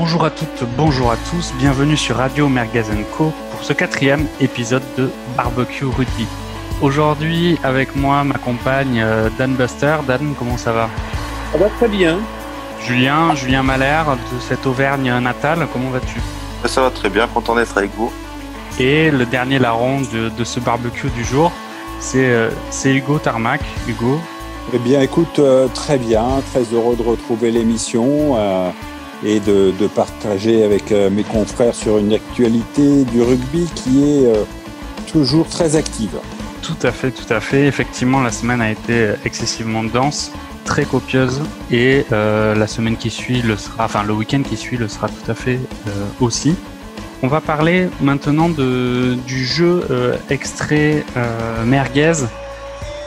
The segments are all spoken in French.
Bonjour à toutes, bonjour à tous, bienvenue sur Radio Mergazen Co pour ce quatrième épisode de Barbecue Rugby. Aujourd'hui, avec moi, ma compagne euh, Dan Buster. Dan, comment ça va? Ça va très bien. Julien, Julien Malher de cette Auvergne natale, comment vas-tu? Ça va très bien, content d'être avec vous. Et le dernier larron de, de ce barbecue du jour, c'est euh, c'est Hugo Tarmac. Hugo? Eh bien, écoute, euh, très bien, très heureux de retrouver l'émission euh, et de, partager avec euh, mes confrères sur une actualité du rugby qui est euh, toujours très active. Tout à fait, tout à fait. Effectivement, la semaine a été excessivement dense, très copieuse, et euh, la semaine qui suit le sera, enfin le week-end qui suit le sera tout à fait aussi. On va parler maintenant de, du jeu extrait merguez.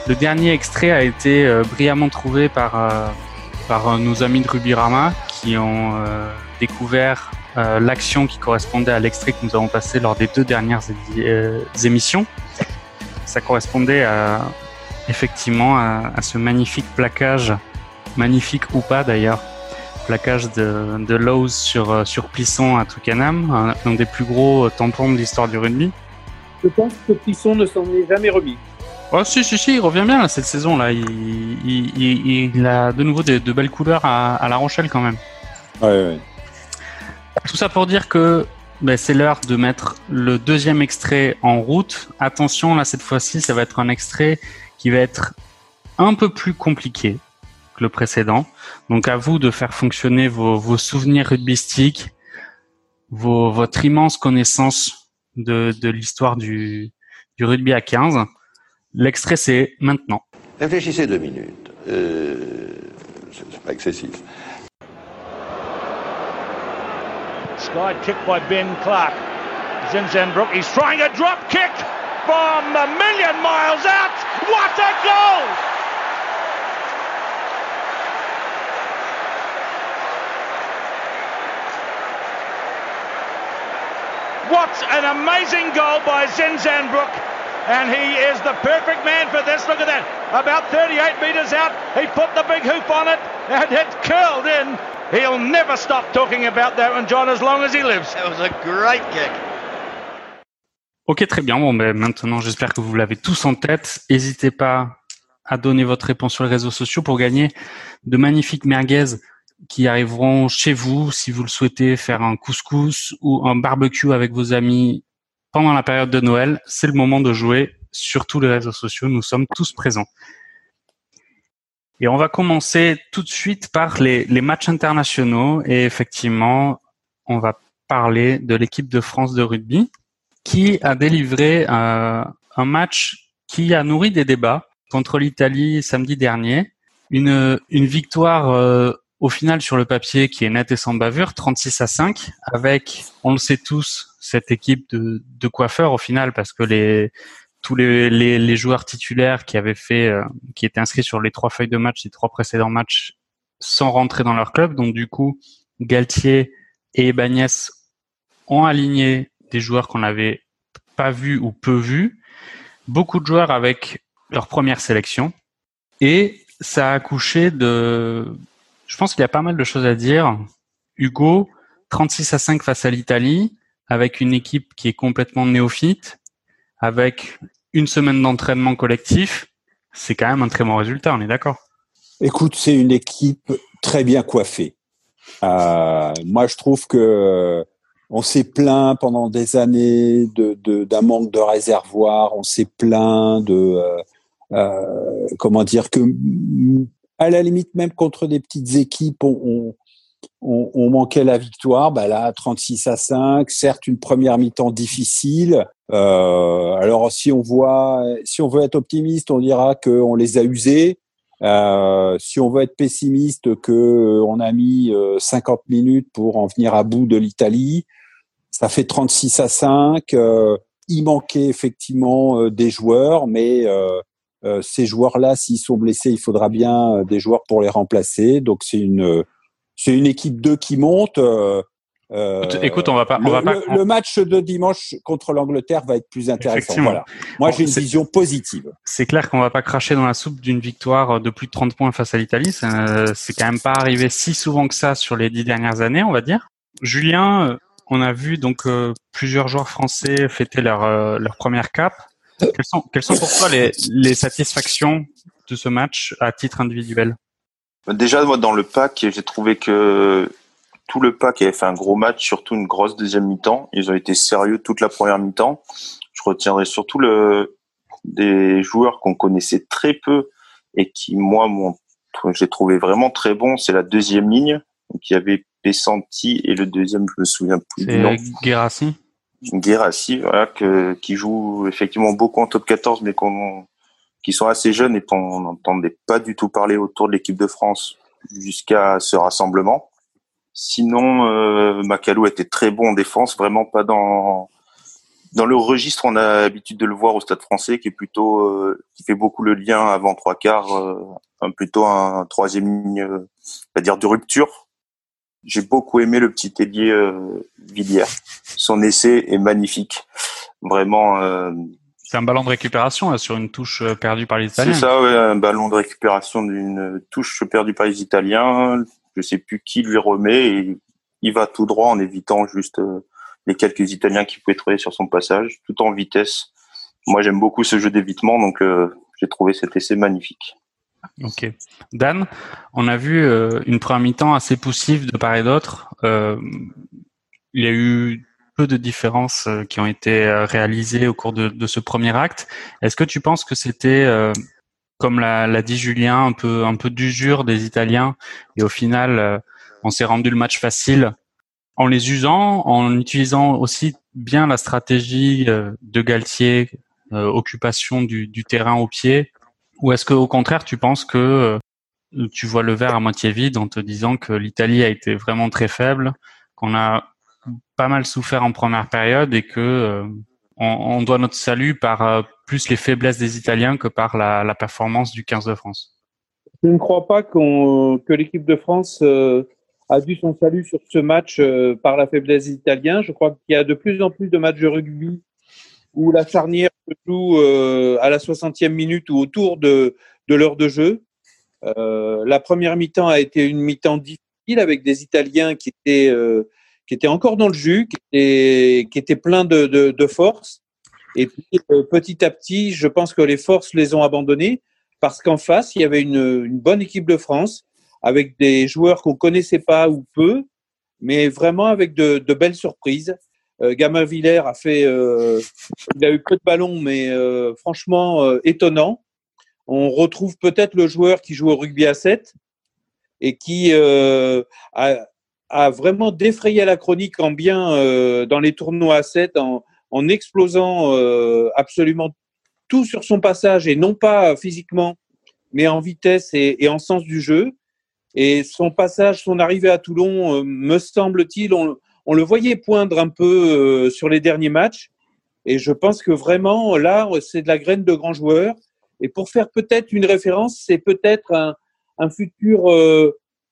Le dernier extrait a été brillamment trouvé par, par euh, nos amis de Rubirama qui ont euh, découvert euh, l'action qui correspondait à l'extrait que nous avons passé lors des deux dernières émissions. Ça correspondait effectivement à, ce magnifique plaquage, magnifique ou pas d'ailleurs, plaquage de, de Lowe's sur, sur Plisson à Twickenham, un, un des plus gros tampons de l'histoire du rugby. Je pense que Plisson ne s'en est jamais remis. Oh si si si, il revient bien là, cette saison là. Il, il, il, il a de nouveau de, de belles couleurs à, à La Rochelle quand même. Ouais, ouais. Tout ça pour dire que ben, c'est l'heure de mettre le deuxième extrait en route. Attention, là cette fois-ci, ça va être un extrait qui va être un peu plus compliqué que le précédent. Donc à vous de faire fonctionner vos, vos souvenirs rugbystiques, vos, votre immense connaissance de, de l'histoire du, du rugby à 15. L'extrait c'est maintenant. Réfléchissez deux minutes. Euh, c'est c'est pas excessif. Sky kick by Ben Clark. Zinzenbrook, he's trying a drop kick from a million miles out. What a goal! What an amazing goal by Zinzenbrook. And he is the perfect man for this. Look at that. About 38 metres out, he put the big hoop on it and it curled in. He'll never stop talking about that one, John, as long as he lives. That was a great kick. Ok, très bien. Bon, ben, maintenant, j'espère que vous l'avez tous en tête. N'hésitez pas à donner votre réponse sur les réseaux sociaux pour gagner de magnifiques merguez qui arriveront chez vous si vous le souhaitez faire un couscous ou un barbecue avec vos amis pendant la période de Noël. C'est le moment de jouer sur tous les réseaux sociaux. Nous sommes tous présents. Et on va commencer tout de suite par les, les matchs internationaux. Et effectivement, on va parler de l'équipe de France de rugby qui a délivré euh, un match qui a nourri des débats contre l'Italie samedi dernier. Une, une victoire euh, au final sur le papier qui est nette et sans bavure, 36 à 5, avec, on le sait tous, cette équipe de, de coiffeurs au final, parce que les, tous les, les, les joueurs titulaires qui avaient fait, euh, qui étaient inscrits sur les trois feuilles de match, les trois précédents matchs, sans rentrer dans leur club. Donc du coup, Galtier et Ibanez ont aligné des joueurs qu'on n'avait pas vus ou peu vus, beaucoup de joueurs avec leur première sélection, et ça a accouché de... Je pense qu'il y a pas mal de choses à dire. Hugo, 36 à 5 face à l'Italie, avec une équipe qui est complètement néophyte, avec une semaine d'entraînement collectif, c'est quand même un très bon résultat, on est d'accord Écoute, c'est une équipe très bien coiffée. Euh, moi, je trouve que euh, on s'est plaint pendant des années de de- d'un manque de réservoir. On s'est plaint de euh, comment dire que à la limite même contre des petites équipes, on, on, on- manquait la victoire. Bah là, 36 à 5, certes une première mi-temps difficile. Euh, alors si on voit, si on veut être optimiste, on dira qu'on les a usés. Euh, si on veut être pessimiste, que euh, on a mis euh, 50 minutes pour en venir à bout de l'Italie, ça fait 36 à 5. Euh, il manquait effectivement euh, des joueurs, mais euh, euh, ces joueurs-là, s'ils sont blessés, il faudra bien euh, des joueurs pour les remplacer. Donc c'est une c'est une équipe 2 qui monte. Euh, euh, Écoute, on va pas- on le, va pas- le- le match de dimanche contre l'Angleterre va être plus intéressant. Voilà. Moi, j'ai une vision positive. c'est clair qu'on va pas cracher dans la soupe d'une victoire de plus de 30 points face à l'Italie. C'est quand même pas arrivé si souvent que ça sur les dix dernières années, on va dire. Julien, on a vu donc euh, plusieurs joueurs français fêter leur, euh, leur première cap. Quelles sont, quelles sont pour toi les, les satisfactions de ce match à titre individuel? Déjà, moi, dans le pack, j'ai trouvé que tout le pack avait fait un gros match, surtout une grosse deuxième mi-temps. Ils ont été sérieux toute la première mi-temps. Je retiendrai surtout le, des joueurs qu'on connaissait très peu et qui, moi, j'ai trouvé vraiment très bon. C'est la deuxième ligne. Donc, il y avait Pessanti et le deuxième, je me souviens plus du nom. Guérassi. Guérassi, voilà, que, qui joue effectivement beaucoup en top 14, mais qu'on, qui sont assez jeunes et qu'on n'entendait pas du tout parler autour de l'équipe de France jusqu'à ce rassemblement. Sinon, euh, Macalou était très bon en défense, vraiment pas dans dans le registre. On a l'habitude de le voir au Stade Français, qui est plutôt euh, qui fait beaucoup le lien avant trois quarts, euh, plutôt un troisième ligne, c'est-à-dire de rupture. J'ai beaucoup aimé le petit ailier Villiers. Son essai est magnifique, vraiment. Euh, c'est un ballon de récupération sur une touche perdue par les Italiens. C'est ça, ouais, un ballon de récupération d'une touche perdue par les Italiens je sais plus qui lui remet et il va tout droit en évitant juste euh, les quelques Italiens qu'il pouvait trouver sur son passage, tout en vitesse. Moi, j'aime beaucoup ce jeu d'évitement, donc euh, j'ai trouvé cet essai magnifique. Ok. Dan, on a vu euh, une première mi-temps assez poussive de part et d'autre. il y a eu de différences qui ont été réalisées au cours de, ce premier acte. Est-ce que tu penses que c'était comme l'a dit Julien, un peu un peu d'usure des Italiens et au final euh, on s'est rendu le match facile en les usant, en utilisant aussi bien la stratégie euh, de Galtier, euh, occupation du, du, terrain au pied, ou est-ce que au contraire tu penses que tu vois le verre à moitié vide en te disant que l'Italie a été vraiment très faible, qu'on a pas mal souffert en première période et que on, doit notre salut par euh, plus les faiblesses des Italiens que par la, performance du 15 de France. Je ne crois pas que l'équipe de France euh, a dû son salut sur ce match euh, par la faiblesse des Italiens. Je crois qu'il y a de plus en plus de matchs de rugby où la charnière se joue à la 60e minute ou autour de, l'heure de jeu. la première mi-temps a été une mi-temps difficile avec des Italiens qui étaient qui était encore dans le jus, qui était, qui était plein de, de, force. Et puis, euh, petit à petit, je pense que les forces les ont abandonnés parce qu'en face, il y avait une, bonne équipe de France avec des joueurs qu'on connaissait pas ou peu, mais vraiment avec de, belles surprises. Euh, Gamin Villers a fait, euh, il a eu peu de ballons, mais euh, franchement étonnant. On retrouve peut-être le joueur qui joue au rugby à 7 et qui a, a vraiment défrayé la chronique en bien euh, dans les tournois à 7 en, en explosant euh, absolument tout sur son passage et non pas physiquement, mais en vitesse et, et en sens du jeu. Et son passage, son arrivée à Toulon, euh, me semble-t-il, on, on, le voyait poindre un peu sur les derniers matchs. Et je pense que vraiment, là, c'est de la graine de grand joueur. Et pour faire peut-être une référence, c'est peut-être un, un futur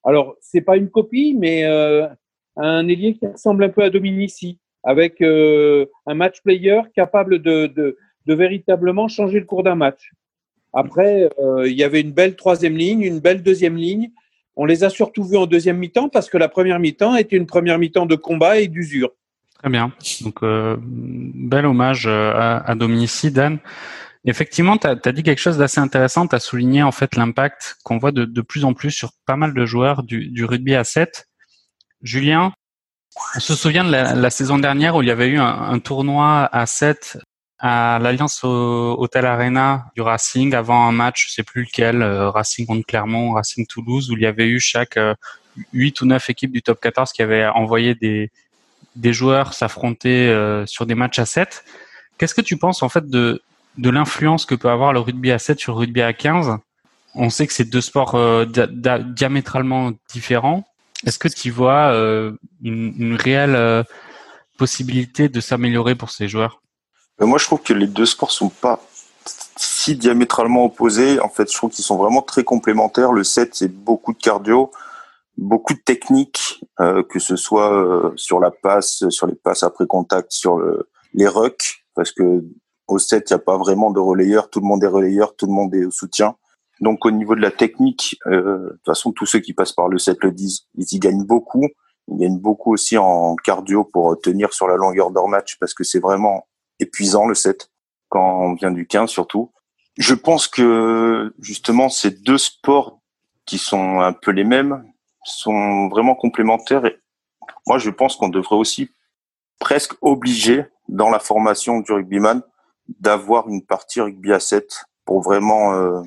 alors, c'est pas une copie, mais euh, un ailier qui ressemble un peu à Dominici, avec euh, un match player capable de, de, véritablement changer le cours d'un match. Après, euh, il y avait une belle troisième ligne, une belle deuxième ligne. On les a surtout vus en deuxième mi-temps parce que la première mi-temps était une première mi-temps de combat et d'usure. Très bien. Donc, bel hommage à, à Dominici, Dan. Effectivement, tu as, dit quelque chose d'assez intéressant. Tu as souligné en fait l'impact qu'on voit de, de, plus en plus sur pas mal de joueurs du, du, rugby à 7. Julien, on se souvient de la, la, saison dernière où il y avait eu un, un tournoi à 7 à l'Alliance Hotel Arena du Racing avant un match, je sais plus lequel, euh, Racing contre Clermont, Racing Toulouse, où il y avait eu chaque euh, 8 ou 9 équipes du top 14 qui avaient envoyé des, des joueurs s'affronter euh, sur des matchs à 7. Qu'est-ce que tu penses en fait de, de l'influence que peut avoir le rugby à 7 sur le rugby à 15. On sait que c'est deux sports euh, diamétralement différents. Est-ce que tu vois euh, une, réelle euh, possibilité de s'améliorer pour ces joueurs? Moi, je trouve que les deux sports sont pas si diamétralement opposés. En fait, je trouve qu'ils sont vraiment très complémentaires. Le 7, c'est beaucoup de cardio, beaucoup de technique, que ce soit sur la passe, sur les passes après contact, sur le, les rucks, parce que au 7, il n'y a pas vraiment de relayeur. Tout le monde est relayeur, tout le monde est au soutien. Donc au niveau de la technique, euh, de toute façon, tous ceux qui passent par le 7 le disent, ils y gagnent beaucoup. Ils gagnent beaucoup aussi en cardio pour tenir sur la longueur de match parce que c'est vraiment épuisant le 7 quand on vient du 15 surtout. Je pense que justement ces deux sports qui sont un peu les mêmes sont vraiment complémentaires et moi je pense qu'on devrait aussi presque obliger dans la formation du rugbyman d'avoir une partie rugby à 7 pour vraiment euh,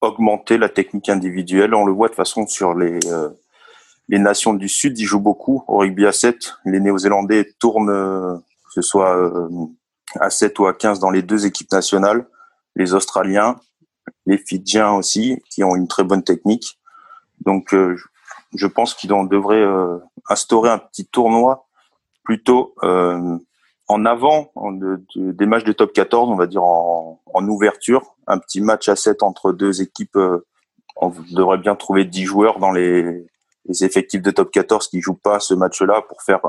augmenter la technique individuelle. On le voit de façon sur les euh, les nations du Sud, ils jouent beaucoup au rugby à 7. Les Néo-Zélandais tournent, euh, que ce soit à 7 ou à 15 dans les deux équipes nationales. Les Australiens, les Fidjiens aussi, qui ont une très bonne technique. Donc, je pense qu'ils devrait instaurer un petit tournoi plutôt en avant des matchs de top 14, on va dire en, ouverture, un petit match à 7 entre deux équipes. Euh, on devrait bien trouver 10 joueurs dans les, effectifs de top 14 qui jouent pas ce match-là pour faire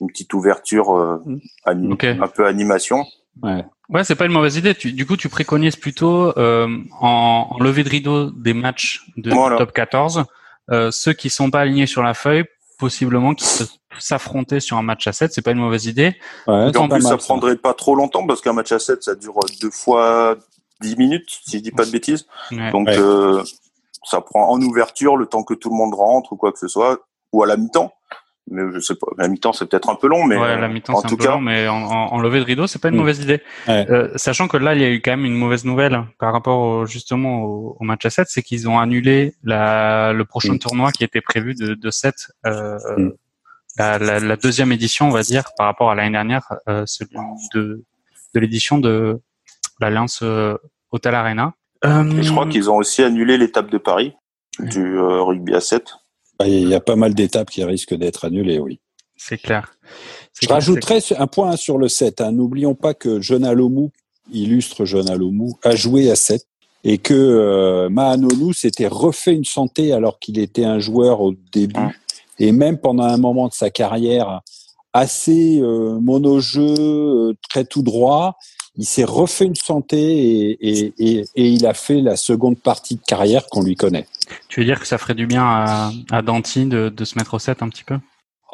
une petite ouverture, euh, mm. un peu animation. Ouais. Ouais, c'est pas une mauvaise idée. du coup, tu préconises plutôt euh, en, en levée de rideau des matchs de top 14, ceux qui sont pas alignés sur la feuille, possiblement qui se s'affronter sur un match à 7, c'est pas une mauvaise idée. en plus, ça prendrait pas trop longtemps parce qu'un match à 7, ça dure deux fois 10 minutes, si je dis pas de bêtises. Donc, euh, ça prend en ouverture le temps que tout le monde rentre ou quoi que ce soit, ou à la mi-temps. Mais je sais pas, la mi-temps c'est peut-être un peu long, mais ouais, la mi-temps c'est un peu cas... long, mais en, en, levée de rideau c'est pas une mm. mauvaise idée. Euh, sachant que là il y a eu quand même une mauvaise nouvelle par rapport justement au, match à 7, c'est qu'ils ont annulé la, le prochain mm. tournoi qui était prévu de, de 7 euh, mm la, la, la, deuxième édition, on va dire, par rapport à l'année dernière, euh, celui de, de l'édition de l'Alliance euh, Hotel Arena. Euh, je crois qu'ils ont aussi annulé l'étape de Paris du euh, rugby à 7. Bah, il y a pas mal d'étapes qui risquent d'être annulées, oui. C'est clair. Je rajouterais un point sur le 7. Hein. N'oublions pas que John Alomou, illustre John Alomou, a joué à 7 et que euh, Mahanonou s'était refait une santé alors qu'il était un joueur au début. Et même pendant un moment de sa carrière assez euh, monojeu, euh, très tout droit, il s'est refait une santé et, et, et, il a fait la seconde partie de carrière qu'on lui connaît. Tu veux dire que ça ferait du bien à, à Danty de, de se mettre au 7 un petit peu?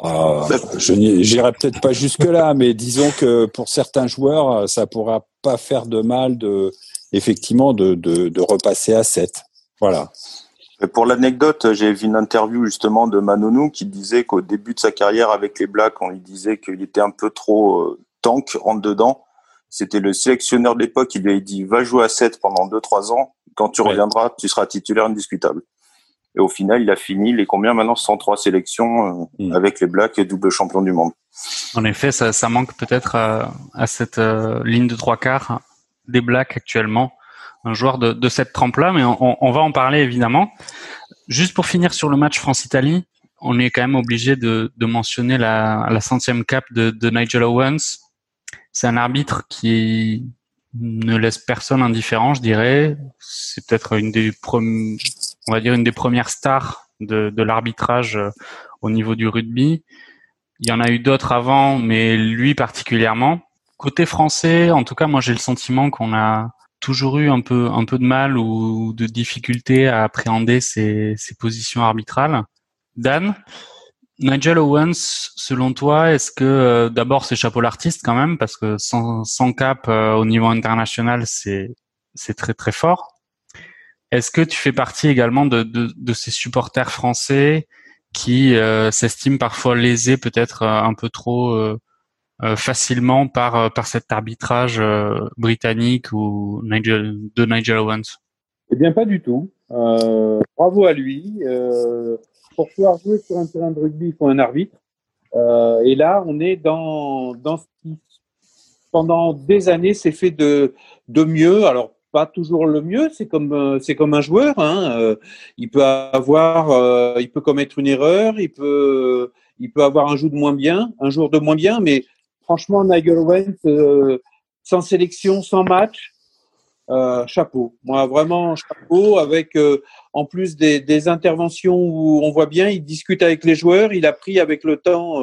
Ah, Je n'irai peut-être pas jusque-là, mais disons que pour certains joueurs, ça pourra pas faire de mal de effectivement de, de, de repasser à 7. Voilà pour l'anecdote, j'ai vu une interview justement de Manonou qui disait qu'au début de sa carrière avec les Blacks, on lui disait qu'il était un peu trop euh, tank, rentre dedans. C'était le sélectionneur de l'époque qui lui a dit va jouer à 7 pendant 2-3 ans. Quand tu reviendras, tu seras titulaire indiscutable. Et au final, il a fini les combien maintenant? 103 sélections euh, mm. avec les Blacks et double champion du monde. En effet, ça, ça manque peut-être à, à, cette euh, ligne de trois quarts des Blacks actuellement un joueur de, de cette trempe-là, mais on, on, va en parler évidemment. Juste pour finir sur le match France-Italie, on est quand même obligé de, de mentionner la, la centième cap de, de Nigel Owens. C'est un arbitre qui ne laisse personne indifférent, je dirais. C'est peut-être une des on va dire une des premières stars de, de l'arbitrage euh, au niveau du rugby. Il y en a eu d'autres avant, mais lui particulièrement. Côté français, en tout cas, moi j'ai le sentiment qu'on a toujours eu un peu un peu de mal ou de difficulté à appréhender ces, ces positions arbitrales. Dan, Nigel Owens, selon toi, est-ce que euh, d'abord c'est chapeau l'artiste quand même parce que sans, sans cap euh, au niveau international c'est c'est très très fort. Est-ce que tu fais partie également de, de, de ces supporters français qui euh, s'estiment parfois lésés peut-être un peu trop euh, facilement par euh, par cet arbitrage euh, britannique ou Nigel, de Nigel Owens Eh bien, pas du tout. bravo à lui. pour pouvoir jouer sur un terrain de rugby, il faut un arbitre. et là, on est dans dans ce qui pendant des années s'est fait de de mieux. Alors pas toujours le mieux. C'est comme c'est comme un joueur. Hein. il peut avoir, il peut commettre une erreur, il peut il peut avoir un jour de moins bien, un jour de moins bien, mais franchement, Nigel Owens, euh, sans sélection, sans match, euh, chapeau. Moi, vraiment, chapeau, avec euh, en plus des, des, interventions où on voit bien, il discute avec les joueurs, il a pris avec le temps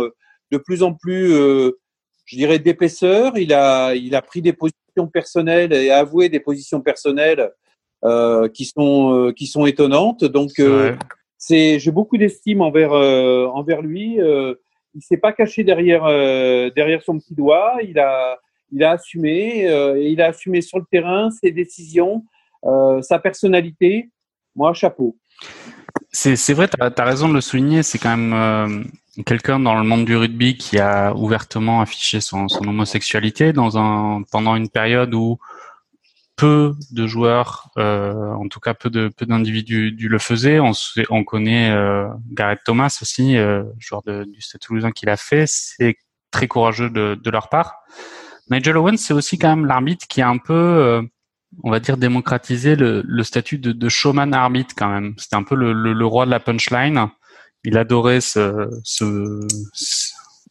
de plus en plus, je dirais, d'épaisseur, il a, il a pris des positions personnelles et avoué des positions personnelles qui, sont, qui sont étonnantes. Donc, c'est, j'ai beaucoup d'estime envers envers lui. Il s'est pas caché derrière derrière son petit doigt. Il a il a assumé et il a assumé sur le terrain ses décisions, sa personnalité. Moi, chapeau. C'est vrai, tu as, raison de le souligner. C'est quand même euh, quelqu'un dans le monde du rugby qui a ouvertement affiché son, son, homosexualité dans un, pendant une période où peu de joueurs, euh, en tout cas peu de peu d'individus le faisaient. On, on connaît euh, Gareth Thomas aussi, euh, joueur du Stade Toulousain qui l'a fait. C'est très courageux de, leur part. Nigel Owens, c'est aussi quand même l'arbitre qui a un peu on va dire, démocratiser le, statut de, showman arbitre quand même. C'était un peu le, roi de la punchline. Il adorait ce,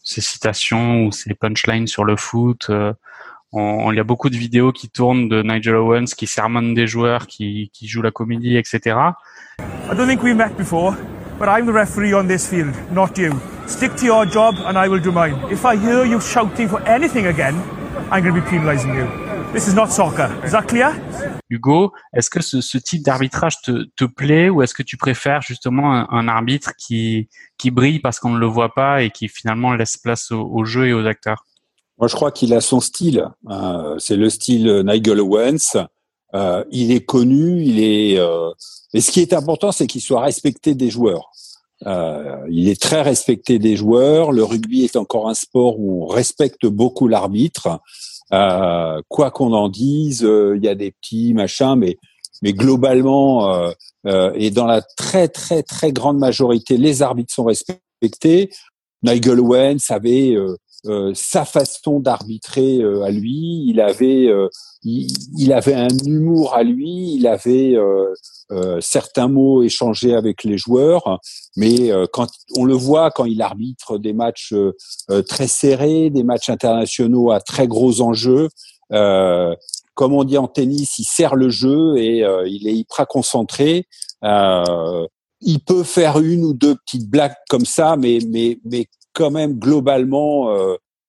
ces citations ou ces punchlines sur le foot. Euh, on, il y a beaucoup de vidéos qui tournent de Nigel Owens qui sermonne des joueurs, qui, qui joue la comédie, etc. I don't think we met before, but I'm the referee on this field, not you. Stick to your job and I will do mine. If I hear you shouting for anything again, I'm going to be penalizing you. This is not soccer. Is that clear? Hugo, est-ce que ce, ce type d'arbitrage te, te, plaît ou est-ce que tu préfères justement un, un, arbitre qui, qui brille parce qu'on ne le voit pas et qui finalement laisse place au, au jeu et aux acteurs? Moi, je crois qu'il a son style. Euh, c'est le style Nigel Owens. Euh, il est connu, il est. Euh... Et ce qui est important, c'est qu'il soit respecté des joueurs. Euh, il est très respecté des joueurs. Le rugby est encore un sport où on respecte beaucoup l'arbitre. Euh, quoi qu'on en dise, euh, il y a des petits machins, mais mais globalement et dans la très très très grande majorité, les arbitres sont respectés. Nigel Owens avait euh, sa façon d'arbitrer à lui. Il avait, il, il, avait un humour à lui. Il avait certains mots échangés avec les joueurs. Mais quand on le voit quand il arbitre des matchs très serrés, des matchs internationaux à très gros enjeux, euh, comme on dit en tennis, il sert le jeu et euh, il est hyper concentré. Euh, il peut faire une ou deux petites blagues comme ça, mais mais mais quand même globalement,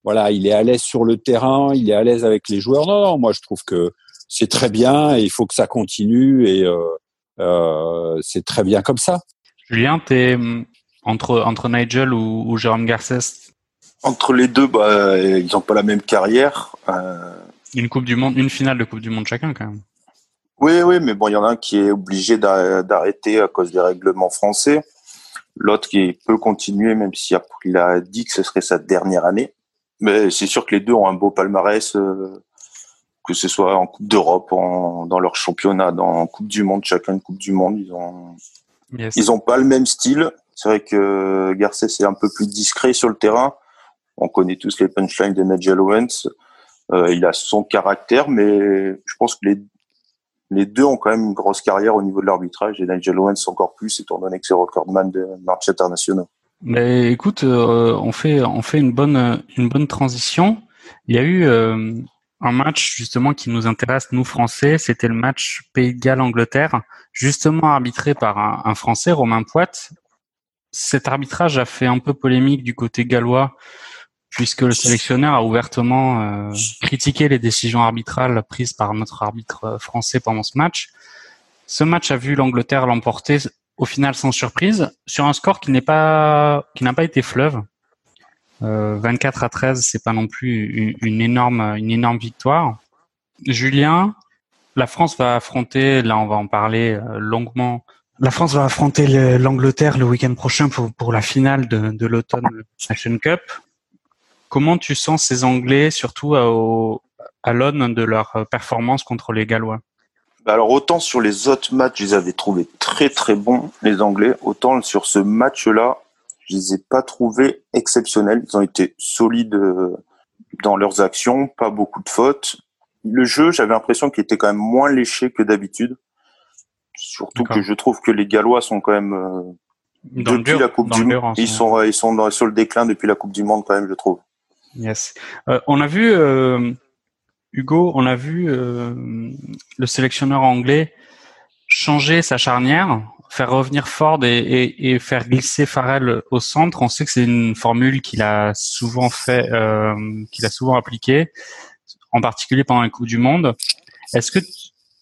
voilà, il est à l'aise sur le terrain, il est à l'aise avec les joueurs. Non, non, moi je trouve que c'est très bien et il faut que ça continue et c'est très bien comme ça. Julien, t'es entre entre Nigel ou, ou Jérôme Garcès? Entre les deux, bah, ils n'ont pas la même carrière. Euh... Une Coupe du Monde, une finale de Coupe du Monde chacun quand même. Oui, oui, mais bon, il y en a un qui est obligé d'arrêter à cause des règlements français. L'autre qui peut continuer, même s'il a dit que ce serait sa dernière année. Mais c'est sûr que les deux ont un beau palmarès, euh, que ce soit en Coupe d'Europe, dans leur championnat, dans Coupe du Monde, chacun une Coupe du Monde. Ils ont, yes. ils ont pas le même style. C'est vrai que Garcès est un peu plus discret sur le terrain. On connaît tous les punchlines de Nigel Owens. Euh, il a son caractère, mais je pense que les, les deux ont quand même une grosse carrière au niveau de l'arbitrage et Nigel Owens encore plus, étant donné que c'est recordman de matchs internationaux. Mais écoute, euh, on fait on fait une bonne une bonne transition. Il y a eu euh, un match justement qui nous intéresse nous Français. C'était le match Pays de Galles Angleterre, justement arbitré par un, un Français, Romain Poit. Cet arbitrage a fait un peu polémique du côté gallois puisque le sélectionneur a ouvertement euh, critiqué les décisions arbitrales prises par notre arbitre français pendant ce match. Ce match a vu l'Angleterre l'emporter au final sans surprise sur un score qui n'est pas qui n'a pas été fleuve. Euh, 24 à 13, c'est pas non plus une, une, énorme une énorme victoire. Julien, la France va affronter, là on va en parler euh, longuement. La France va affronter l'Angleterre le, week-end prochain pour, pour la finale de, de l'automne Nation Cup. Comment tu sens ces Anglais, surtout à, à l'aune de leur performance contre les Gallois? Bah alors autant sur les autres matchs, je les avais trouvés très très bons les Anglais, autant sur ce match-là, je les ai pas trouvés exceptionnels. Ils ont été solides euh, dans leurs actions, pas beaucoup de fautes. Le jeu, j'avais l'impression qu'il était quand même moins léché que d'habitude. Surtout que je trouve que les Gallois sont quand même euh, depuis la Coupe du Monde, ils sont ils sont dans, sur le déclin depuis la Coupe du Monde quand même, je trouve. Yes. Euh, on a vu euh, Hugo, on a vu euh, le sélectionneur anglais changer sa charnière, faire revenir Ford et, et, et, faire glisser Farrell au centre. On sait que c'est une formule qu'il a souvent fait, qu'il a souvent appliquée, en particulier pendant les Coupe du Monde. Est-ce que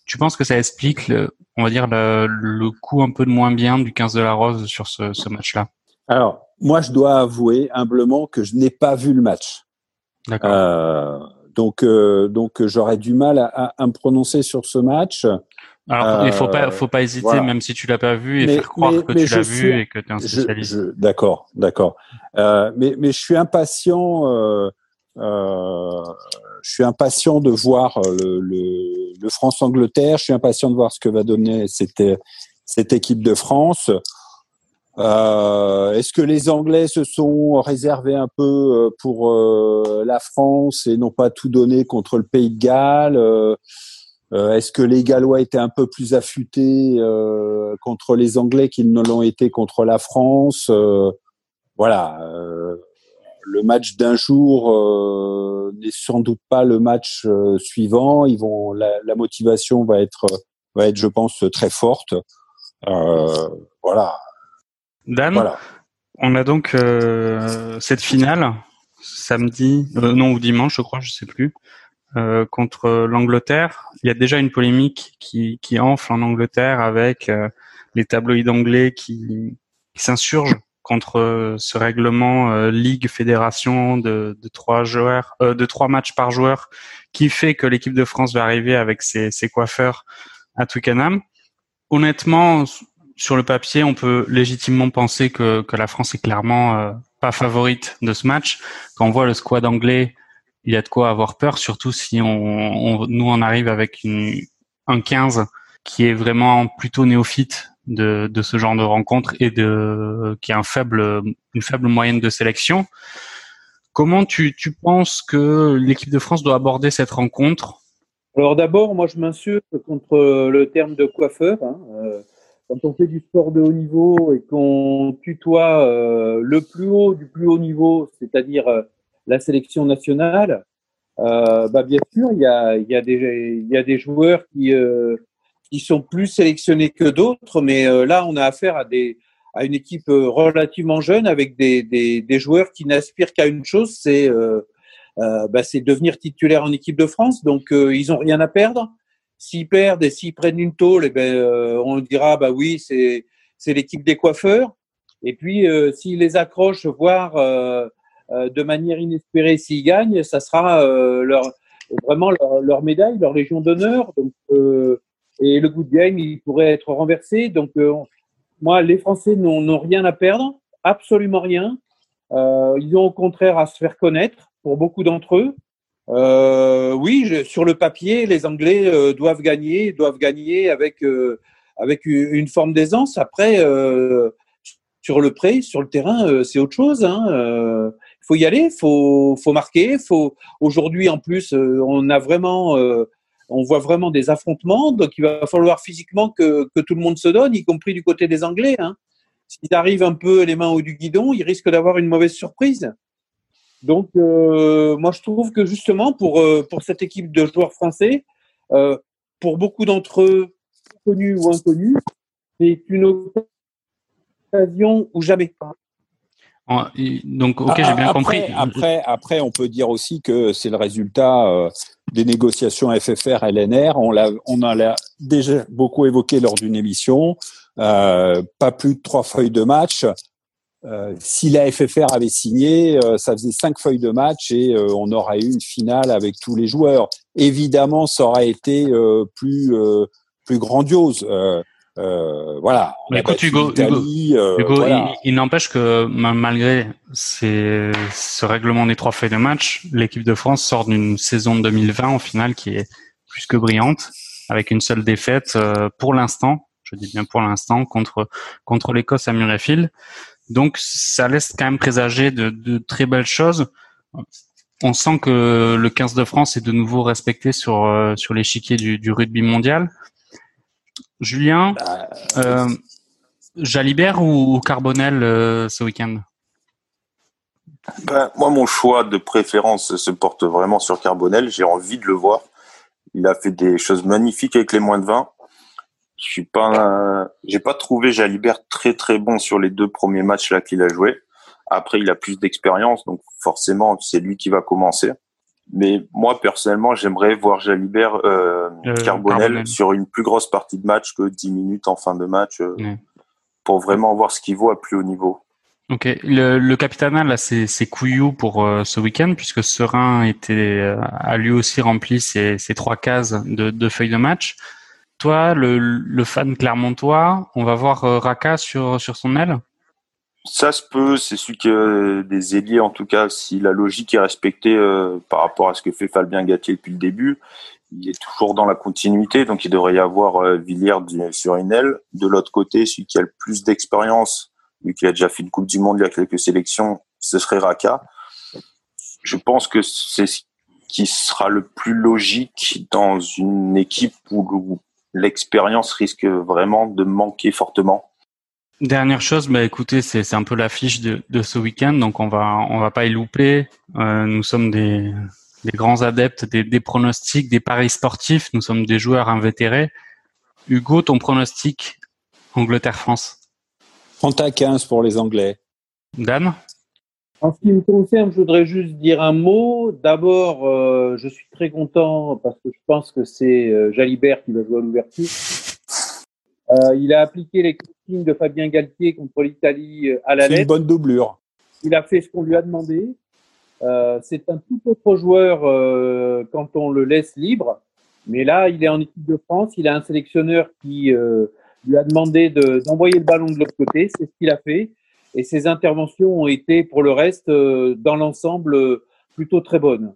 tu penses que ça explique, le, on va dire, le, le coup un peu de moins bien du 15 de la Rose sur ce, ce match-là? Alors, moi, je dois avouer humblement que je n'ai pas vu le match. D'accord. Euh, donc, euh, donc j'aurais du mal à, à, me prononcer sur ce match. Alors, il faut pas, faut pas hésiter, voilà. même si tu l'as pas vu, et Mais- faire croire mais- que mais tu l'as vu suis- et que tu es un spécialiste. D'accord, d'accord. Euh, mais, mais je suis impatient. Euh, euh, je suis impatient de voir le, le, le France-Angleterre. Je suis impatient de voir ce que va donner cette, cette équipe de France. Euh, Est-ce que les Anglais se sont réservés un peu euh, pour euh, la France et n'ont pas tout donné contre le Pays de Galles? Euh, euh, Est-ce que les Gallois étaient un peu plus affûtés euh, contre les Anglais qu'ils ne l'ont été contre la France? Voilà. le match d'un jour n'est sans doute pas le match suivant. Ils vont, la, la motivation va être, va être, je pense, très forte. Voilà. Dan, Voilà. on a donc euh, cette finale samedi, euh, non ou dimanche, je crois, je sais plus, euh, contre l'Angleterre. Il y a déjà une polémique qui, qui enfle en Angleterre avec euh, les tabloïds anglais qui, qui s'insurgent contre euh, ce règlement euh, Ligue Fédération de, de trois joueurs, euh, de trois matchs par joueur, qui fait que l'équipe de France va arriver avec ses, ses coiffeurs à Twickenham. Honnêtement, sur le papier, on peut légitimement penser que, la France est clairement euh, pas favorite de ce match. Quand on voit le squad anglais, il y a de quoi avoir peur, surtout si on, nous on arrive avec un 15 qui est vraiment plutôt néophyte de, ce genre de rencontre et de qui a une faible moyenne de sélection. Comment tu, tu penses que l'équipe de France doit aborder cette rencontre? Alors d'abord, moi je m'insulte contre le terme de coiffeur. hein. Euh, Quand on fait du sport de haut niveau et qu'on tutoie euh, le plus haut du plus haut niveau, c'est-à-dire euh, la sélection nationale, euh, bah bien sûr, il y a, des, joueurs qui, euh, qui sont plus sélectionnés que d'autres, mais là, on a affaire à, des, à une équipe relativement jeune avec des, joueurs qui n'aspirent qu'à une chose, c'est bah, devenir titulaire en équipe de France. Donc, ils ont rien à perdre. S'ils perdent et s'ils prennent une tôle, eh ben, euh, on dira bah oui, c'est c'est l'équipe des coiffeurs. Et puis, euh, s'ils les accrochent, voire euh, de manière inespérée, s'ils gagnent, ça sera leur vraiment leur, médaille, leur légion d'honneur. Et le good game, il pourrait être renversé. Donc, moi, les Français n'ont rien à perdre, absolument rien. Ils ont au contraire à se faire connaître pour beaucoup d'entre eux. Euh, oui, je- sur le papier, les Anglais euh, doivent gagner, doivent gagner avec euh, avec une forme d'aisance. Après, euh, sur le pré, sur le terrain, euh, c'est autre chose. Il hein. euh, faut y aller, faut faut marquer. Faut aujourd'hui en plus, on a vraiment, on voit vraiment des affrontements. Donc il va falloir physiquement que que tout le monde se donne, y compris du côté des Anglais. Hein. S'ils arrivent un peu les mains au du guidon, ils risquent d'avoir une mauvaise surprise. Donc, euh, moi, je trouve que justement, pour, euh, pour cette équipe de joueurs français, euh, pour beaucoup d'entre eux, connus ou inconnus, c'est une occasion ou jamais. Donc, ok, j'ai Ah, bien après, compris. Après, après, on peut dire aussi que c'est le résultat euh, des négociations FFR-LNR. On l'a, on en a déjà beaucoup évoqué lors d'une émission. Euh, pas plus de trois feuilles de match. Euh, si la FFR avait signé, euh, ça faisait cinq feuilles de match et euh, on aurait eu une finale avec tous les joueurs. Évidemment, ça aurait été euh, plus euh, plus grandiose. Euh, euh, voilà. On Mais écoute, Hugo, l'Italie, Hugo, voilà. il, il n'empêche que ma- malgré ces, ce règlement des trois feuilles de match, l'équipe de France sort d'une saison de 2020 au final qui est plus que brillante, avec une seule défaite euh, pour l'instant, je dis bien pour l'instant, contre contre l'Écosse à Murrayfield. Donc ça laisse quand même présager de, de très belles choses. On sent que le 15 de France est de nouveau respecté sur euh, sur l'échiquier du, du rugby mondial. Julien, Bah, euh, Jalibert ou, ou Carbonel euh, ce week-end? Ben, moi, mon choix de préférence se porte vraiment sur Carbonel. J'ai envie de le voir. Il a fait des choses magnifiques avec les moins de 20. Je suis pas, j'ai pas trouvé Jalibert très très bon sur les deux premiers matchs là qu'il a joué. Après, il a plus d'expérience, donc forcément, c'est lui qui va commencer. Mais moi, personnellement, j'aimerais voir Jalibert euh, Carbonel, sur une plus grosse partie de match que 10 minutes en fin de match pour vraiment voir ce qu'il vaut à plus haut niveau. Ok, le, le capitana là c'est Couillou pour euh, ce week-end puisque Serein était euh, a lui aussi rempli ses, ses trois cases de, de feuilles de match. Toi, le, le fan clermontois, on va voir euh, Raka sur sur son aile? Ça se peut, c'est celui que des ailiers en tout cas, si la logique est respectée par rapport à ce que fait Fabien Gatier depuis le début, il est toujours dans la continuité, donc il devrait y avoir Villiers sur une aile. De l'autre côté, celui qui a le plus d'expérience vu qu'il a déjà fait une Coupe du Monde il y a quelques sélections, ce serait Raka. Je pense que c'est ce qui sera le plus logique dans une équipe où l'expérience risque vraiment de manquer fortement. Dernière chose, bah écoutez, c'est un peu l'affiche de, de ce week-end, donc on va on va pas y louper. Euh, nous sommes des, des grands adeptes des, des, pronostics, des paris sportifs. Nous sommes des joueurs invétérés. Hugo, ton pronostic Angleterre-France 30 à 15 pour les Anglais. Dan? En ce qui me concerne, je voudrais juste dire un mot. D'abord, euh, je suis très content parce que je pense que c'est euh, Jalibert qui va jouer à l'ouverture. Euh, il a appliqué les consignes de Fabien Galtier contre l'Italie à la lettre. C'est une bonne doublure. Il a fait ce qu'on lui a demandé. c'est un tout autre joueur quand on le laisse libre. Mais là, il est en équipe de France. Il a un sélectionneur qui lui a demandé d'envoyer le ballon de l'autre côté. C'est ce qu'il a fait. Et ses interventions ont été, pour le reste, euh, dans l'ensemble, euh, plutôt très bonnes.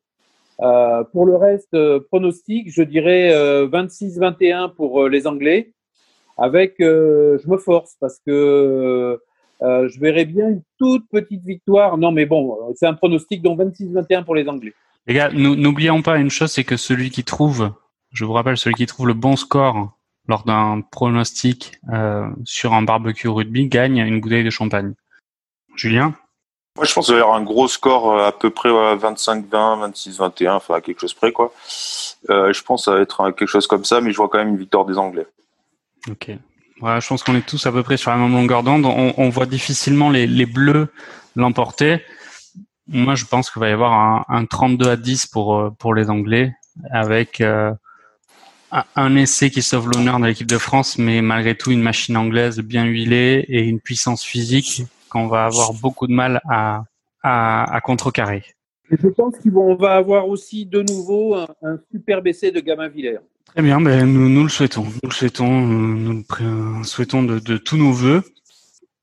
Euh, pour le reste, pronostic, je dirais 26-21 pour les Anglais. Avec, je me force parce que je verrais bien une toute petite victoire. Non, mais bon, c'est un pronostic, donc 26-21 pour les Anglais. Les gars, n'oublions pas une chose, c'est que celui qui trouve, je vous rappelle, celui qui trouve le bon score lors d'un pronostic sur un barbecue rugby gagne une bouteille de champagne. Julien Moi, je pense qu'il y avoir un gros score euh, à peu près 25-20, 26-21, enfin quelque chose près quoi. Euh, je pense que ça va être quelque chose comme ça, mais je vois quand même une victoire des Anglais. Ok. Je pense qu'on est tous à peu près sur la même longueur d'onde. On, voit difficilement les, les Bleus l'emporter. Moi, je pense qu'il va y avoir un, un, 32 à 10 pour pour les Anglais, avec un essai qui sauve l'honneur de l'équipe de France, mais malgré tout une machine anglaise bien huilée et une puissance physique qu'on va avoir beaucoup de mal à, à, contrecarrer. je pense qu'on va avoir aussi de nouveau un, un superbe essai de Gamin Villers. Très bien, ben nous, nous le souhaitons. Nous le souhaitons, nous le souhaitons de, de tous nos voeux.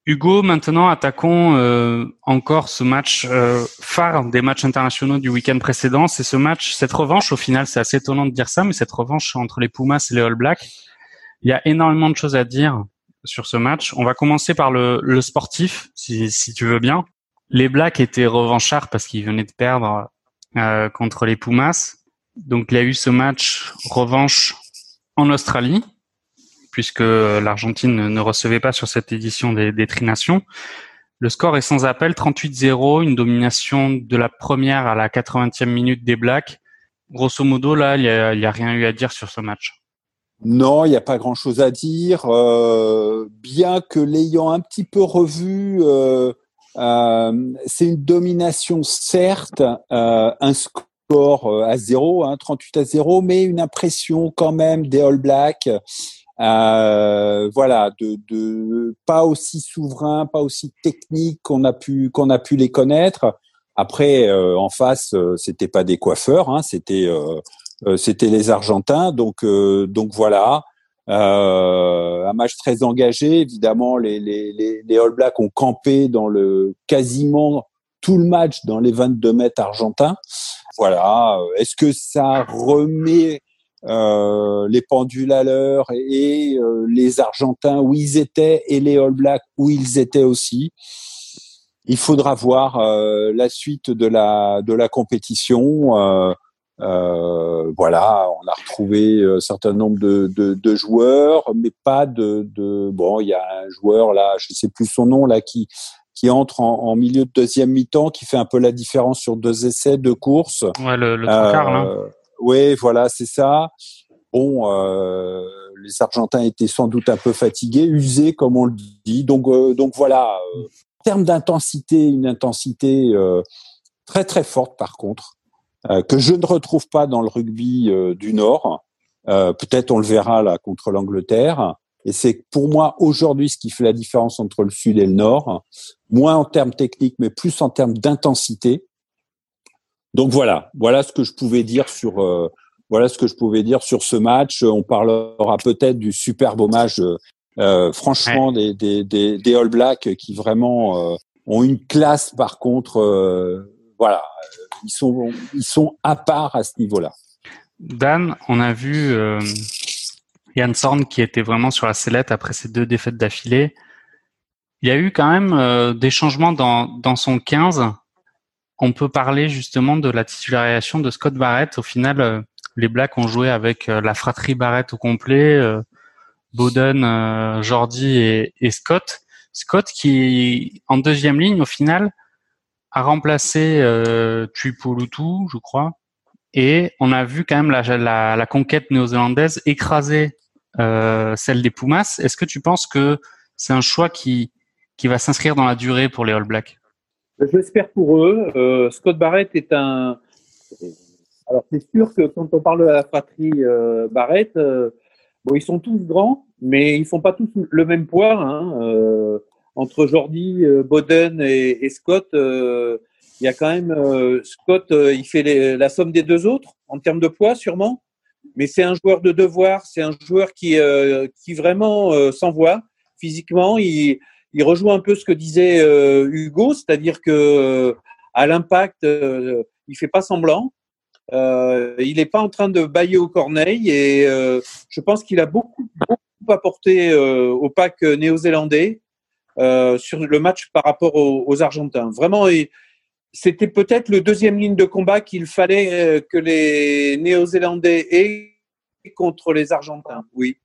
Hugo, maintenant attaquons euh, encore ce match euh, phare des matchs internationaux du week-end précédent. C'est ce match, cette revanche. Au final, c'est assez étonnant de dire ça, mais cette revanche entre les Pumas et les All Blacks. Il y a énormément de choses à dire sur ce match. On va commencer par le, sportif, si, si, tu veux bien. Les Blacks étaient revanchards parce qu'ils venaient de perdre euh, contre les Pumas. Donc il y a eu ce match revanche en Australie puisque l'Argentine ne recevait pas sur cette édition des, des Trinations. Le score est sans appel, 38-0, une domination de la première à la 80e minute des Blacks. Grosso modo, là, il n'y a, a, rien eu à dire sur ce match. Non, il n'y a pas grand-chose à dire. Euh, bien que l'ayant un petit peu revu, euh, euh, c'est une domination certes, euh, un score à 0, hein, 38 à 0, mais une impression quand même des All Blacks euh, voilà, de, de pas aussi souverain, pas aussi technique qu'on a pu qu'on a pu les connaître. Après, euh, en face, euh, c'était pas des coiffeurs, hein, c'était euh, c'était les Argentins. Donc donc voilà, un match très engagé. Évidemment, les, les, les, les All Blacks ont campé dans le quasiment tout le match dans les 22 mètres argentins. Voilà. Est-ce que ça remet euh, les pendules à l'heure et, euh, les Argentins où ils étaient et les All Blacks où ils étaient aussi? Il faudra voir euh, la suite de la de la compétition. Voilà, on a retrouvé un certain nombre de, de, de joueurs, mais pas de, de bon. Il y a un joueur là, je sais plus son nom là, qui qui entre en, en milieu de deuxième mi-temps, qui fait un peu la différence sur deux essais, deux courses. Ouais, le, le là. Oui, voilà, c'est ça. Bon, euh, les Argentins étaient sans doute un peu fatigués, usés, comme on le dit. Donc, euh, donc voilà. en termes d'intensité, une intensité euh, très très forte, par contre. Que je ne retrouve pas dans le rugby du Nord. Peut-être on le verra là contre l'Angleterre. Et c'est pour moi aujourd'hui ce qui fait la différence entre le Sud et le Nord, moins en termes techniques, mais plus en termes d'intensité. Donc voilà, voilà ce que je pouvais dire sur euh, voilà ce que je pouvais dire sur ce match. On parlera peut-être du superbe hommage, euh, franchement, des, des, des, des, All Blacks qui vraiment euh, ont une classe. Par contre, euh, voilà, ils sont ils sont à part à ce niveau-là. Dan, on a vu Yann Sorn qui était vraiment sur la sellette après ces deux défaites d'affilée. Il y a eu quand même euh, des changements dans, dans son 15. On peut parler justement de la titularisation de Scott Barrett. Au final, euh, les Blacks ont joué avec euh, la fratrie Barrett au complet, Bowden, Jordi et, et, Scott. Scott qui, en deuxième ligne, au final, a remplacé euh, Tuipolutu, je crois. Et on a vu quand même la, la, la conquête néo-zélandaise écraser euh, celle des Pumas. Est-ce que tu penses que c'est un choix qui, qui va s'inscrire dans la durée pour les All Blacks? Je l'espère pour eux. Euh, Scott Barrett est un. Alors, c'est sûr que quand on parle de la fratrie euh, Barrett, euh, bon, ils sont tous grands, mais ils font pas tous le même poids. Hein. Euh, entre Jordi, Boden et, et Scott, il y a quand même. Scott, il fait la somme des deux autres en termes de poids, sûrement mais c'est un joueur de devoir, c'est un joueur qui, euh, qui vraiment euh, s'envoie physiquement. Il, il rejoint un peu ce que disait euh, Hugo, c'est-à-dire que à l'impact, il fait pas semblant. il n'est pas en train de bailler au corneille et je pense qu'il a beaucoup, beaucoup apporté au pack néo-zélandais sur le match par rapport aux, aux Argentins. Vraiment, c'était peut-être le deuxième ligne de combat qu'il fallait euh, que les Néo-Zélandais aient contre les Argentins. Oui.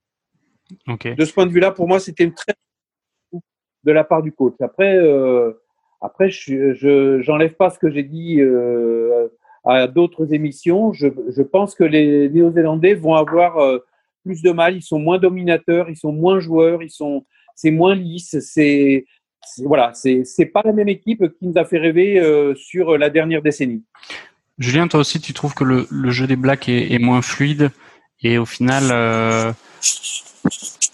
De ce point de vue-là, pour moi, c'était une très de la part du coach. Après, euh, après, je j'enlève pas ce que j'ai dit euh, à d'autres émissions. Je, je, pense que les Néo-Zélandais vont avoir euh, plus de mal. Ils sont moins dominateurs, ils sont moins joueurs, ils sont c'est moins lisse. C'est voilà, c'est pas la même équipe qui nous a fait rêver euh, sur la dernière décennie. Julien, toi aussi, tu trouves que le, jeu des Blacks est, moins fluide et au final, euh,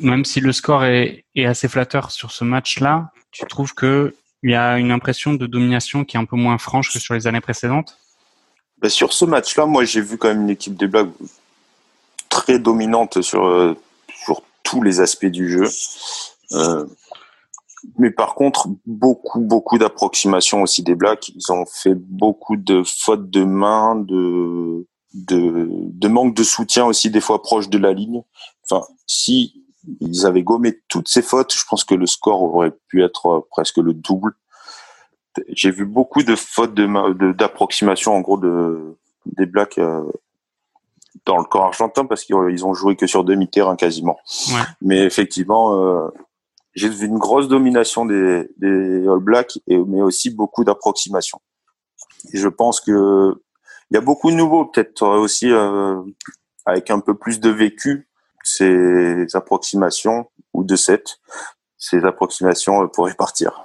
même si le score est, assez flatteur sur ce match-là, tu trouves que il y a une impression de domination qui est un peu moins franche que sur les années précédentes? Bah, Sur ce match-là, moi, j'ai vu quand même une équipe des Blacks très dominante sur, euh, sur tous les aspects du jeu mais par contre, beaucoup, beaucoup d'approximations aussi des Blacks. Ils ont fait beaucoup de fautes de main, de, de, de manque de soutien aussi des fois proche de la ligne. Enfin, si ils avaient gommé toutes ces fautes, je pense que le score aurait pu être presque le double. J'ai vu beaucoup de fautes de d'approximation en gros de des Blacks euh, dans le corps argentin parce qu'ils ont joué que sur demi-terrain quasiment. Ouais. Mais effectivement, euh, j'ai vu une grosse domination des, All Blacks, mais aussi beaucoup d'approximations. Je pense que il y a beaucoup de nouveaux, peut-être aussi euh, avec un peu plus de vécu, ces approximations ou de set, ces approximations euh, pourraient partir.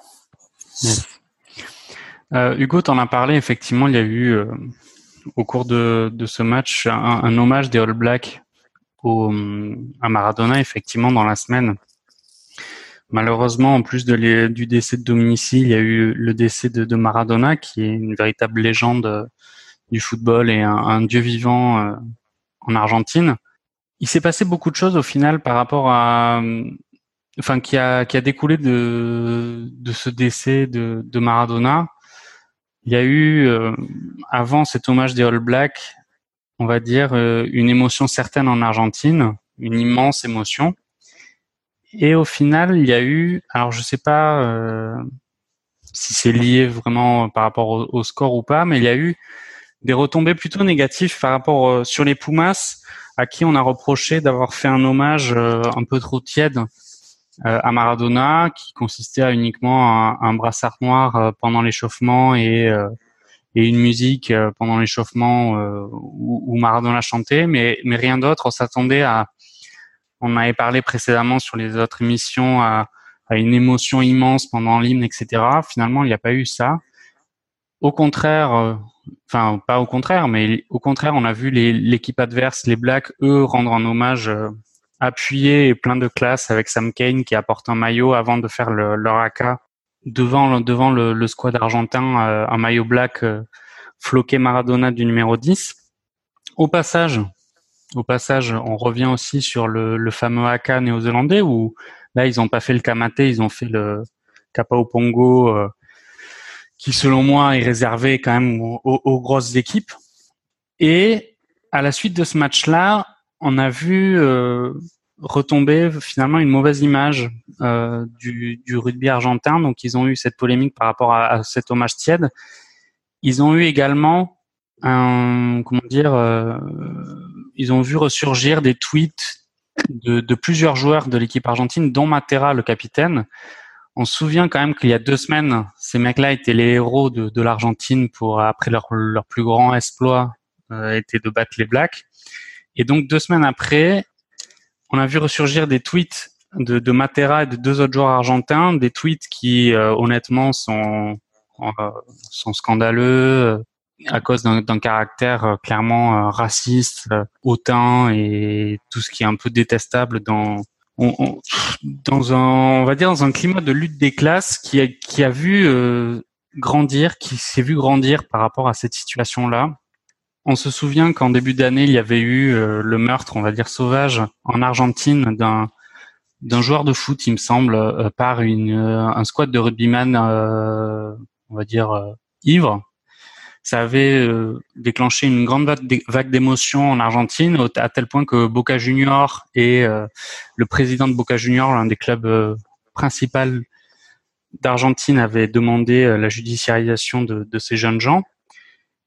Euh, Hugo, t'en as parlé. Effectivement, il y a eu euh, au cours de, ce match un, un, hommage des All Blacks au, à Maradona, effectivement, dans la semaine. Malheureusement, en plus du décès de Dominici, il y a eu le décès de, Maradona, qui est une véritable légende euh, du football et un, dieu vivant euh, en Argentine. Il s'est passé beaucoup de choses au final par rapport à, euh, enfin, qui a, qui a découlé de, ce décès de, de Maradona. Il y a eu, avant cet hommage des All Blacks, on va dire, une émotion certaine en Argentine, une immense émotion. Et au final, il y a eu, alors je sais pas euh, si c'est lié vraiment par rapport au, score ou pas, mais il y a eu des retombées plutôt négatives par rapport euh, sur les Pumas, à qui on a reproché d'avoir fait un hommage euh, un peu trop tiède à Maradona, qui consistait à uniquement un, un brassard noir pendant l'échauffement et, et une musique pendant l'échauffement où, où, Maradona chantait, mais, mais rien d'autre. On s'attendait à on avait parlé précédemment sur les autres émissions à, une émotion immense pendant l'hymne, etc. Finalement, il n'y a pas eu ça. au contraire, enfin pas au contraire, mais au contraire, on a vu l'équipe adverse, les Blacks, eux, rendre un hommage appuyé et plein de classe avec Sam Kane qui apporte un maillot avant de faire le, leur AK devant devant le, le squad argentin, un maillot black floqué Maradona du numéro 10. Au passage, au passage, on revient aussi sur le, fameux AK néo-zélandais où là ils n'ont pas fait le Kamate, ils ont fait le Kapao Pongo, euh, qui selon moi est réservé quand même aux, grosses équipes. Et à la suite de ce match-là, on a vu euh, retomber finalement une mauvaise image euh, du, rugby argentin. Donc ils ont eu cette polémique par rapport à, à cet hommage tiède. Ils ont eu également un comment dire, ils ont vu ressurgir des tweets de, de plusieurs joueurs de l'équipe argentine, dont Matera, le capitaine. On se souvient quand même qu'il y a deux semaines, ces mecs-là étaient les héros de, de l'Argentine pour après leur, leur plus grand exploit euh, était de battre les Blacks. Et donc deux semaines après, on a vu ressurgir des tweets de, de Matera et de deux autres joueurs argentins, des tweets qui euh, honnêtement sont euh, sont scandaleux, à cause d'un caractère euh, clairement euh, raciste, euh, hautain et tout ce qui est un peu détestable dans on, on, dans un on va dire dans un climat de lutte des classes qui a qui a vu euh, grandir, qui s'est vu grandir par rapport à cette situation-là. On se souvient qu'en début d'année, il y avait eu euh, le meurtre, on va dire sauvage, en Argentine d'un d'un joueur de foot, il me semble, euh, par une un squad de rugbyman, on va dire ivre, ça avait euh, déclenché une grande vague d'émotions en Argentine, à tel point que Boca Junior et euh, le président de Boca Junior, l'un des clubs euh, principaux d'Argentine, avait demandé la judiciarisation de, de, ces jeunes gens.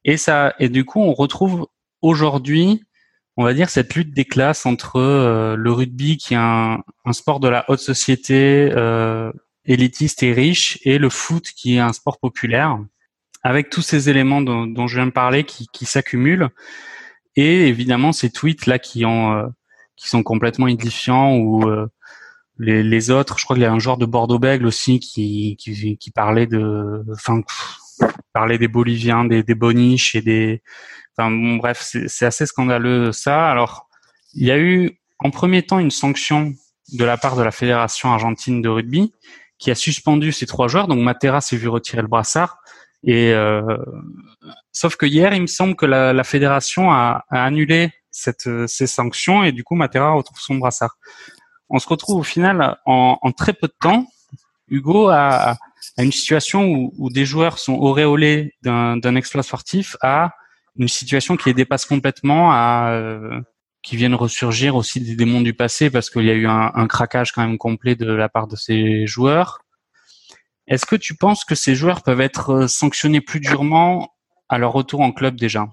Et ça, et du coup, on retrouve aujourd'hui, on va dire, cette lutte des classes entre le rugby, qui est un, un, sport de la haute société, élitiste et riche, et le foot, qui est un sport populaire avec tous ces éléments dont, dont je viens de parler qui, qui s'accumulent. Et évidemment ces tweets là qui ont euh, qui sont complètement édifiants ou euh, les, les, autres. Je crois qu'il y a un joueur de Bordeaux Bègle aussi qui, qui, qui parlait de enfin parlait des Boliviens des, des boniches et des enfin bon, bref c'est assez scandaleux ça. Alors il y a eu en premier temps une sanction de la part de la fédération argentine de rugby qui a suspendu ces trois joueurs. Donc Matera s'est vu retirer le brassard et euh, sauf que hier, il me semble que la, la fédération a, a, annulé cette, ces sanctions et du coup, Matera retrouve son brassard. On se retrouve au final en, en très peu de temps. Hugo a, a une situation où, où, des joueurs sont auréolés d'un exploit sportif à une situation qui les dépasse complètement, à euh, qui viennent ressurgir aussi des démons du passé parce qu'il y a eu un, un, craquage quand même complet de la part de ces joueurs. Est-ce que tu penses que ces joueurs peuvent être euh, sanctionnés plus durement à leur retour en club déjà?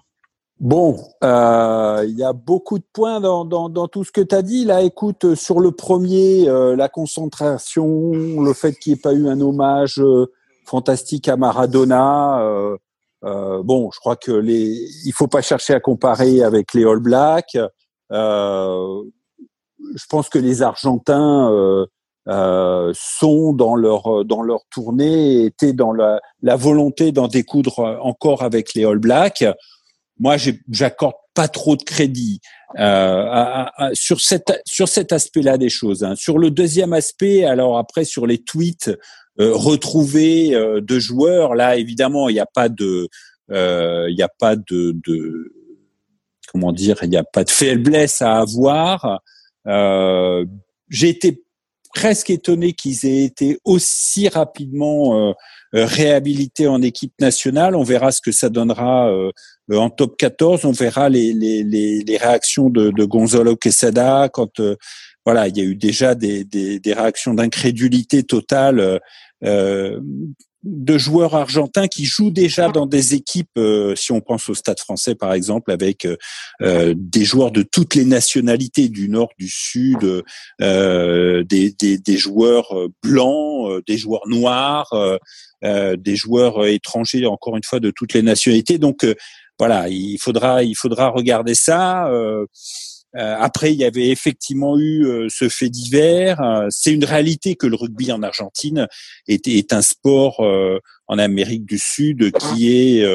Bon, euh, il y a beaucoup de points dans, dans, dans tout ce que tu as dit. Là, écoute, euh, sur le premier, euh, la concentration, le fait qu'il n'y ait pas eu un hommage fantastique à Maradona. Bon, je crois que les, il faut pas chercher à comparer avec les All Blacks. je pense que les Argentins euh, sont dans leur dans leur tournée étaient dans la, la volonté d'en découdre encore avec les All Blacks. Moi, j'accorde pas trop de crédit euh, sur cet sur cet aspect-là des choses. Hein. Sur le deuxième aspect, alors après sur les tweets euh, retrouvés euh, de joueurs, là évidemment il n'y a pas de euh, il n'y a pas de, de comment dire, il n'y a pas de faiblesse à avoir. Euh, j'ai été presque étonné qu'ils aient été aussi rapidement euh, euh, réhabilités en équipe nationale. On verra ce que ça donnera euh, en top 14. On verra les, les, les, les réactions de, de, Gonzalo Quesada quand voilà, il y a eu déjà des, des, des réactions d'incrédulité totale euh, de joueurs argentins qui jouent déjà dans des équipes, euh, si on pense au Stade français par exemple, avec euh, euh des joueurs de toutes les nationalités du nord, du sud, euh, des, des, des, joueurs blancs, euh, des joueurs noirs, des joueurs étrangers, encore une fois de toutes les nationalités. Donc voilà, il faudra il faudra regarder ça. Euh, après, il y avait effectivement eu euh, ce fait divers. Euh, c'est une réalité que le rugby en Argentine est, est un sport en Amérique du Sud qui est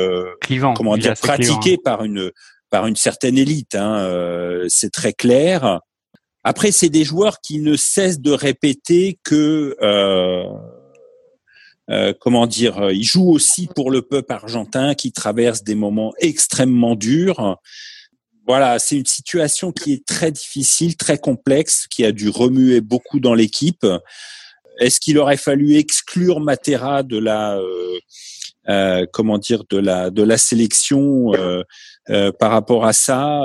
clivant, comment dire pratiqué par une par une certaine élite. Hein, c'est très clair. Après, c'est des joueurs qui ne cessent de répéter que comment dire, ils jouent aussi pour le peuple argentin qui traverse des moments extrêmement durs voilà, c'est une situation qui est très difficile, très complexe, qui a dû remuer beaucoup dans l'équipe. Est-ce qu'il aurait fallu exclure Matera de la euh, euh, comment dire de la de la sélection euh, par rapport à ça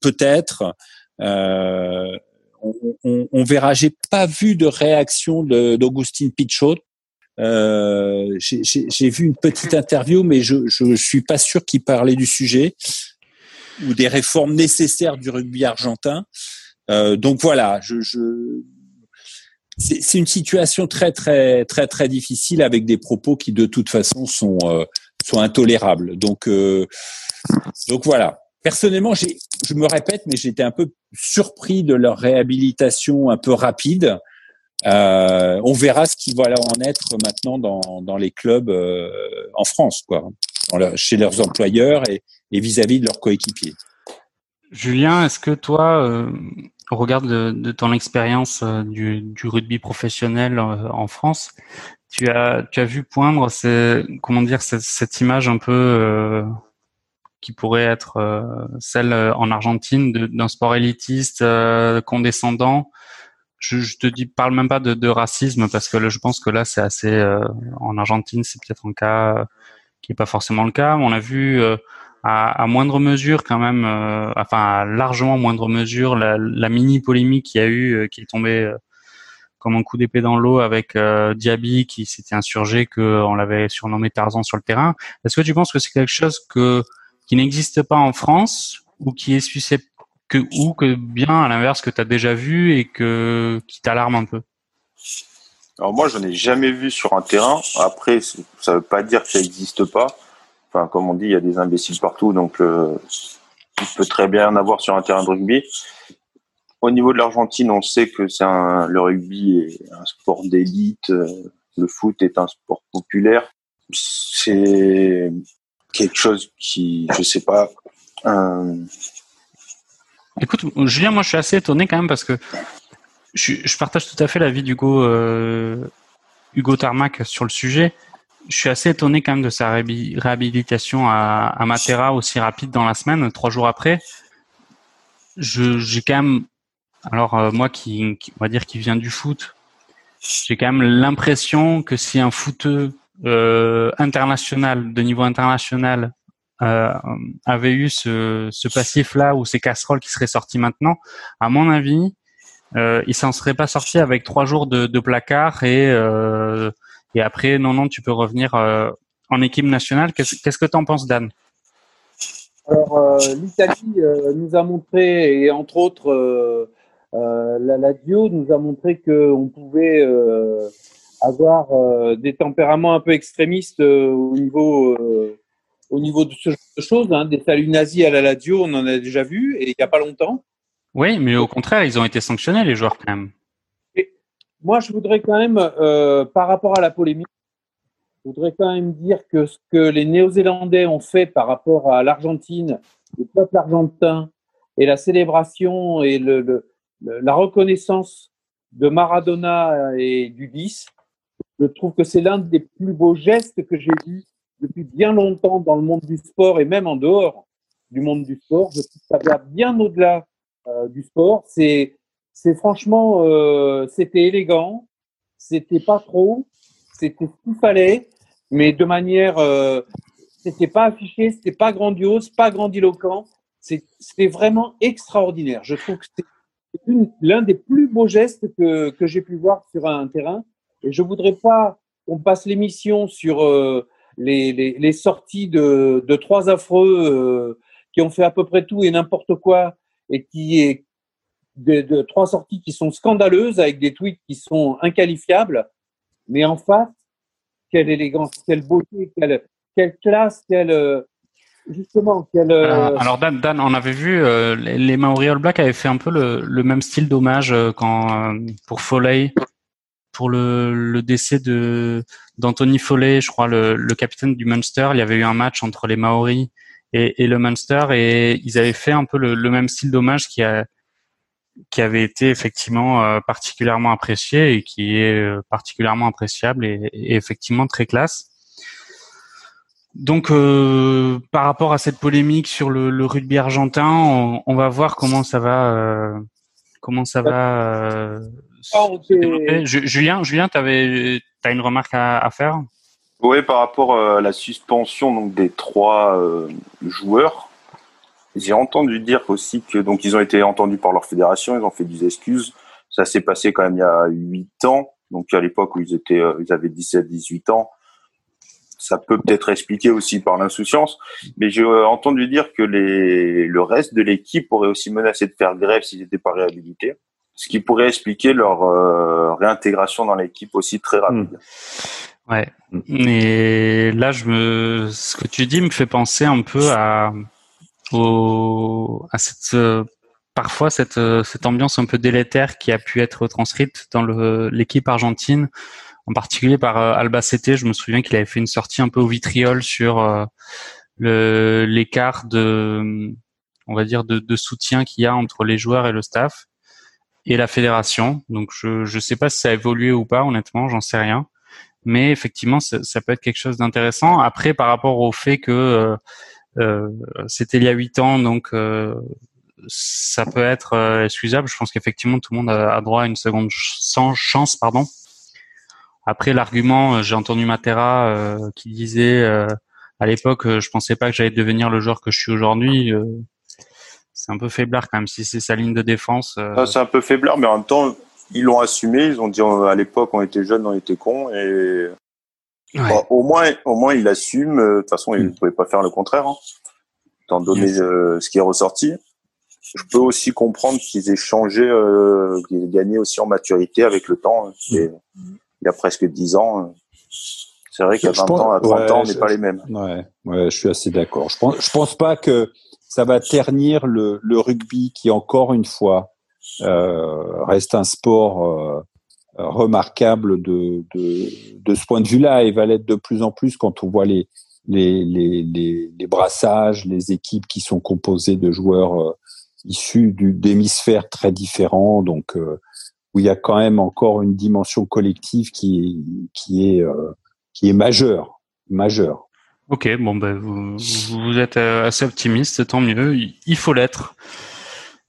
Peut-être. On, on, on, verra. J'ai pas vu de réaction d'Augustine Pichot. J'ai vu une petite interview, mais je je suis pas sûr qu'il parlait du sujet ou des réformes nécessaires du rugby argentin. Euh, donc voilà, je, je c'est une situation très très très très difficile avec des propos qui de toute façon sont euh, sont intolérables. Donc euh, donc voilà. Personnellement, je me répète, mais j'étais un peu surpris de leur réhabilitation un peu rapide. Euh, on verra ce qui va en être maintenant dans, dans les clubs euh, en France, quoi, chez leurs employeurs et, et vis-à-vis de leurs coéquipiers. Julien, est-ce que toi, euh, au regard de, ton expérience euh, du, rugby professionnel euh, en France, tu as, vu poindre comment dire, cette, image un peu qui pourrait être celle en Argentine d'un sport élitiste, condescendant? Je, te dis, parle même pas de, racisme parce que je pense que là, c'est assez. en Argentine, c'est peut-être un cas qui est pas forcément le cas. On a vu à, moindre mesure quand même, euh, enfin à largement moindre mesure, la, mini polémique qu'il y a eu, euh, qui euh, comme un coup d'épée dans l'eau avec Diaby qui s'était insurgé qu'on l'avait surnommé Tarzan sur le terrain. Est-ce que tu penses que c'est quelque chose que qui n'existe pas en France ou qui est susceptible que ou que bien à l'inverse que tu as déjà vu et que qui t'alarme un peu? Alors moi, je n'ai jamais vu sur un terrain. Après, ça veut pas dire que ça n'existe pas. Comme on dit, il y a des imbéciles partout, donc euh, il peut très bien en avoir sur un terrain de rugby. Au niveau de l'Argentine, on sait que c'est le rugby est un sport d'élite, euh, le foot est un sport populaire. C'est quelque chose qui, je sais pas. Écoute, Julien, moi je suis assez étonné quand même parce que je, je partage tout à fait l'avis d'Hugo euh, Hugo Tarmac sur le sujet je suis assez étonné quand même de sa réhabilitation à, Matera aussi rapide dans la semaine, trois jours après. J'ai quand même, alors euh, moi qui, qui, on va dire qui vient du foot, j'ai quand même l'impression que si un footeux euh, international, de niveau international, euh, avait eu ce, ce passif-là ou ces casseroles qui seraient sorties maintenant, à mon avis, euh, il s'en serait pas sorti avec trois jours de, de placard et euh, et après, non, non, tu peux revenir euh, en équipe nationale. Qu'est-ce que tu en penses, Dan? Alors, euh, l'Italie euh, nous a montré, et entre autres, la Lazio nous a montré qu'on pouvait avoir des tempéraments un peu extrémistes au niveau au niveau de ce genre de choses, hein, des saluts nazis à la Lazio, on en a déjà vu, et il n'y a pas longtemps. Oui, mais au contraire, ils ont été sanctionnés, les joueurs, quand même. Moi, je voudrais quand même, euh, par rapport à la polémique, je voudrais quand même dire que ce que les Néo-Zélandais ont fait par rapport à l'Argentine, le peuple argentin, et la célébration et le, le, la reconnaissance de Maradona et du 10, je trouve que c'est l'un des plus beaux gestes que j'ai vus depuis bien longtemps dans le monde du sport et même en dehors du monde du sport. Je trouve que ça va bien au-delà euh, du sport. C'est c'est franchement, euh, c'était élégant, c'était pas trop, c'était ce qu'il fallait, mais de manière, euh, c'était pas affiché, c'était pas grandiose, pas grandiloquent, c'était vraiment extraordinaire. Je trouve que c'est l'un des plus beaux gestes que, que j'ai pu voir sur un terrain. Et je voudrais pas qu'on passe l'émission sur euh, les, sorties de, de trois affreux euh, qui ont fait à peu près tout et n'importe quoi et qui, est, de, trois sorties qui sont scandaleuses avec des tweets qui sont inqualifiables, mais en face, quelle élégance, quelle beauté, quelle, quelle classe, quelle, justement, quel, euh, Alors Dan, Dan, on avait vu euh, les, les Maori All Black avaient fait un peu le, même style d'hommage euh, quand euh, pour Foley pour le, le décès de d'Anthony Foley, je crois le, le capitaine du Munster. Il y avait eu un match entre les Maoris et, et le Munster et ils avaient fait un peu le même style d'hommage qui a qui avait été effectivement euh, particulièrement apprécié et qui est euh, particulièrement appréciable et, et effectivement très classe. Donc, euh, par rapport à cette polémique sur le, le rugby argentin, on, on, va voir comment ça va, euh, comment ça va euh, Oh, se développer. Julien, Julien, t'avais, t'as une remarque à, à faire? Oui, par rapport à la suspension donc des trois euh, joueurs, j'ai entendu dire aussi que donc ils ont été entendus par leur fédération, ils ont fait des excuses. Ça s'est passé quand même il y a huit ans, donc à l'époque où ils étaient, euh, ils avaient 17-18 ans. Ça peut peut-être expliquer aussi par l'insouciance, mais j'ai euh, entendu dire que les, le reste de l'équipe aurait aussi menacé de faire grève s'ils n'étaient pas réhabilités, ce qui pourrait expliquer leur euh, réintégration dans l'équipe aussi très rapide. Ouais. Et là, je me, ce que tu dis me fait penser un peu à, au, à cette, euh, parfois cette, euh, cette ambiance un peu délétère qui a pu être transcrite dans l'équipe argentine, en particulier par euh, Albacete. Je me souviens qu'il avait fait une sortie un peu au vitriol sur l'écart de, on va dire, de, de soutien qu'il y a entre les joueurs et le staff et la fédération. Donc, je, je sais pas si ça a évolué ou pas, honnêtement, j'en sais rien mais effectivement ça, ça peut être quelque chose d'intéressant. Après, par rapport au fait que euh, c'était il y a huit ans, donc euh, ça peut être euh, excusable. Je pense qu'effectivement tout le monde a, droit à une seconde chance, pardon. Après l'argument, euh, j'ai entendu Matera euh, qui disait euh, à l'époque, euh, je pensais pas que j'allais devenir le joueur que je suis aujourd'hui. euh, c'est un peu faiblard quand même si c'est sa ligne de défense. euh, Ça, c'est un peu faiblard, mais en même temps, ils l'ont assumé. Ils ont dit euh, à l'époque, on était jeunes, on était cons. Et ouais. bon, au moins, au moins, il assume. Euh, De toute façon, il ne Mm. pouvait pas faire le contraire, hein, étant donné Yes. euh, ce qui est ressorti. Je peux aussi comprendre qu'ils aient changé, euh, qu'ils aient gagné aussi en maturité avec le temps. Et Il y a presque 10 ans. euh, C'est vrai qu'à Je 20 pense- ans, à 30 ouais, ans, on n'est pas les mêmes. Ouais, ouais, je suis assez d'accord. Je pense, je pense pas que ça va ternir le, le rugby qui, encore une fois, euh, reste un sport euh, remarquable de, de, de ce point de vue-là et va l'être de plus en plus quand on voit les, les, les, les, les brassages, les équipes qui sont composées de joueurs euh, issus d'hémisphères très différents, donc euh, où il y a quand même encore une dimension collective qui qui est, euh, qui est majeure, majeure. Ok, bon ben vous, vous êtes assez optimiste, tant mieux. Il faut l'être.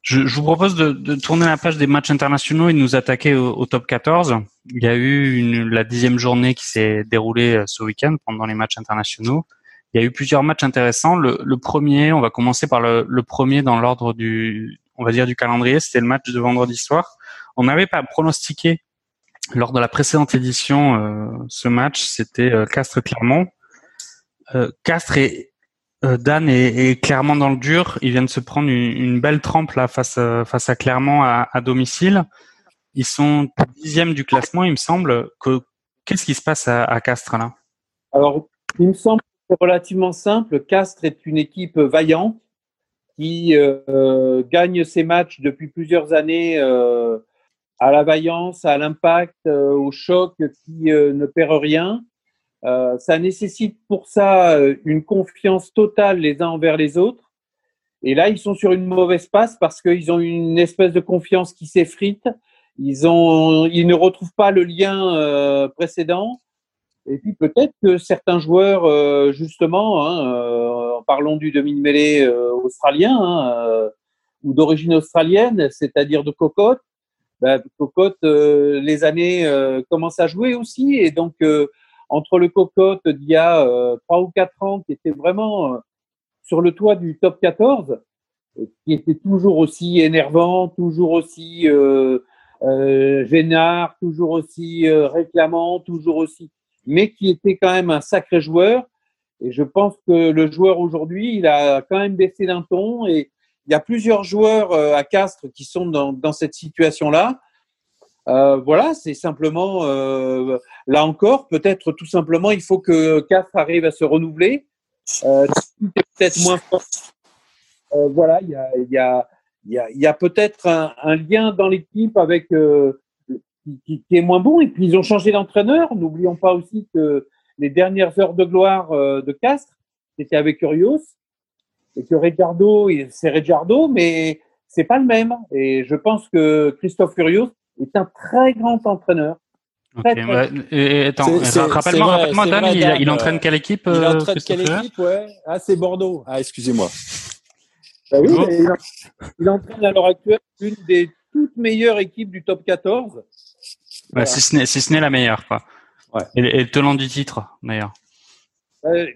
Je, je vous propose de, de tourner la page des matchs internationaux et de nous attaquer au, au top 14. Il y a eu une, la dixième journée qui s'est déroulée euh, ce week-end pendant les matchs internationaux. Il y a eu plusieurs matchs intéressants. Le, le premier, on va commencer par le, le premier dans l'ordre du, on va dire du calendrier. C'était le match de vendredi soir. On n'avait pas pronostiqué lors de la précédente édition euh, ce match. C'était euh, Castres-Clermont. Euh, Castres et euh, Dan est, est clairement dans le dur. Ils viennent se prendre une, belle trempe là face à, face à Clermont à, domicile. Ils sont dixième du classement, il me semble. Que qu'est-ce qui se passe à, Castres là? Alors, il me semble que c'est relativement simple. Castres est une équipe vaillante qui euh, gagne ses matchs depuis plusieurs années euh, à la vaillance, à l'impact, euh, au choc, qui euh, ne perd rien. Euh, ça nécessite pour ça euh, une confiance totale les uns envers les autres. Et là, ils sont sur une mauvaise passe parce qu'ils ont une espèce de confiance qui s'effrite. Ils, ont, ils ne retrouvent pas le lien euh, précédent. Et puis peut-être que certains joueurs, euh, justement, hein, euh, parlons du demi-mêlée australien hein, ou d'origine australienne, c'est-à-dire de Cocotte, ben, Cocotte, les années commencent à jouer aussi. Et donc, entre le Cocotte d'il y a euh, trois ou quatre ans, qui était vraiment euh, sur le toit du top 14, et qui était toujours aussi énervant, toujours aussi euh, euh, gênard, toujours aussi euh, réclamant, toujours aussi, mais qui était quand même un sacré joueur. Et je pense que le joueur aujourd'hui, il a quand même baissé d'un ton. Et il y a plusieurs joueurs euh, à Castres qui sont dans, dans cette situation-là. Voilà, c'est simplement, là encore, peut-être tout simplement, il faut que Castres arrive à se renouveler. Euh, peut-être moins forte. Euh, voilà, il y a, y a, y a, peut-être un, lien dans l'équipe avec euh, qui, est moins bon. Et puis ils ont changé d'entraîneur. N'oublions pas aussi que les dernières heures de gloire euh, de Castres, c'était avec Urios et que Ricardo, c'est Ricardo, mais c'est pas le même. Et je pense que Christophe Urios est un très grand entraîneur. Okay, et, attends, rappelle-moi, rappelle Dan, il, il, entraîne quelle équipe Il entraîne quelle équipe, ouais Ah, c'est Bordeaux. Ah, excusez-moi. Bah oui, il, il, entraîne à l'heure actuelle une des toutes meilleures équipes du top 14. Bah, voilà. si ce n'est si la meilleure, quoi. Ouais. Et, et, le tenant du titre, d'ailleurs. Euh,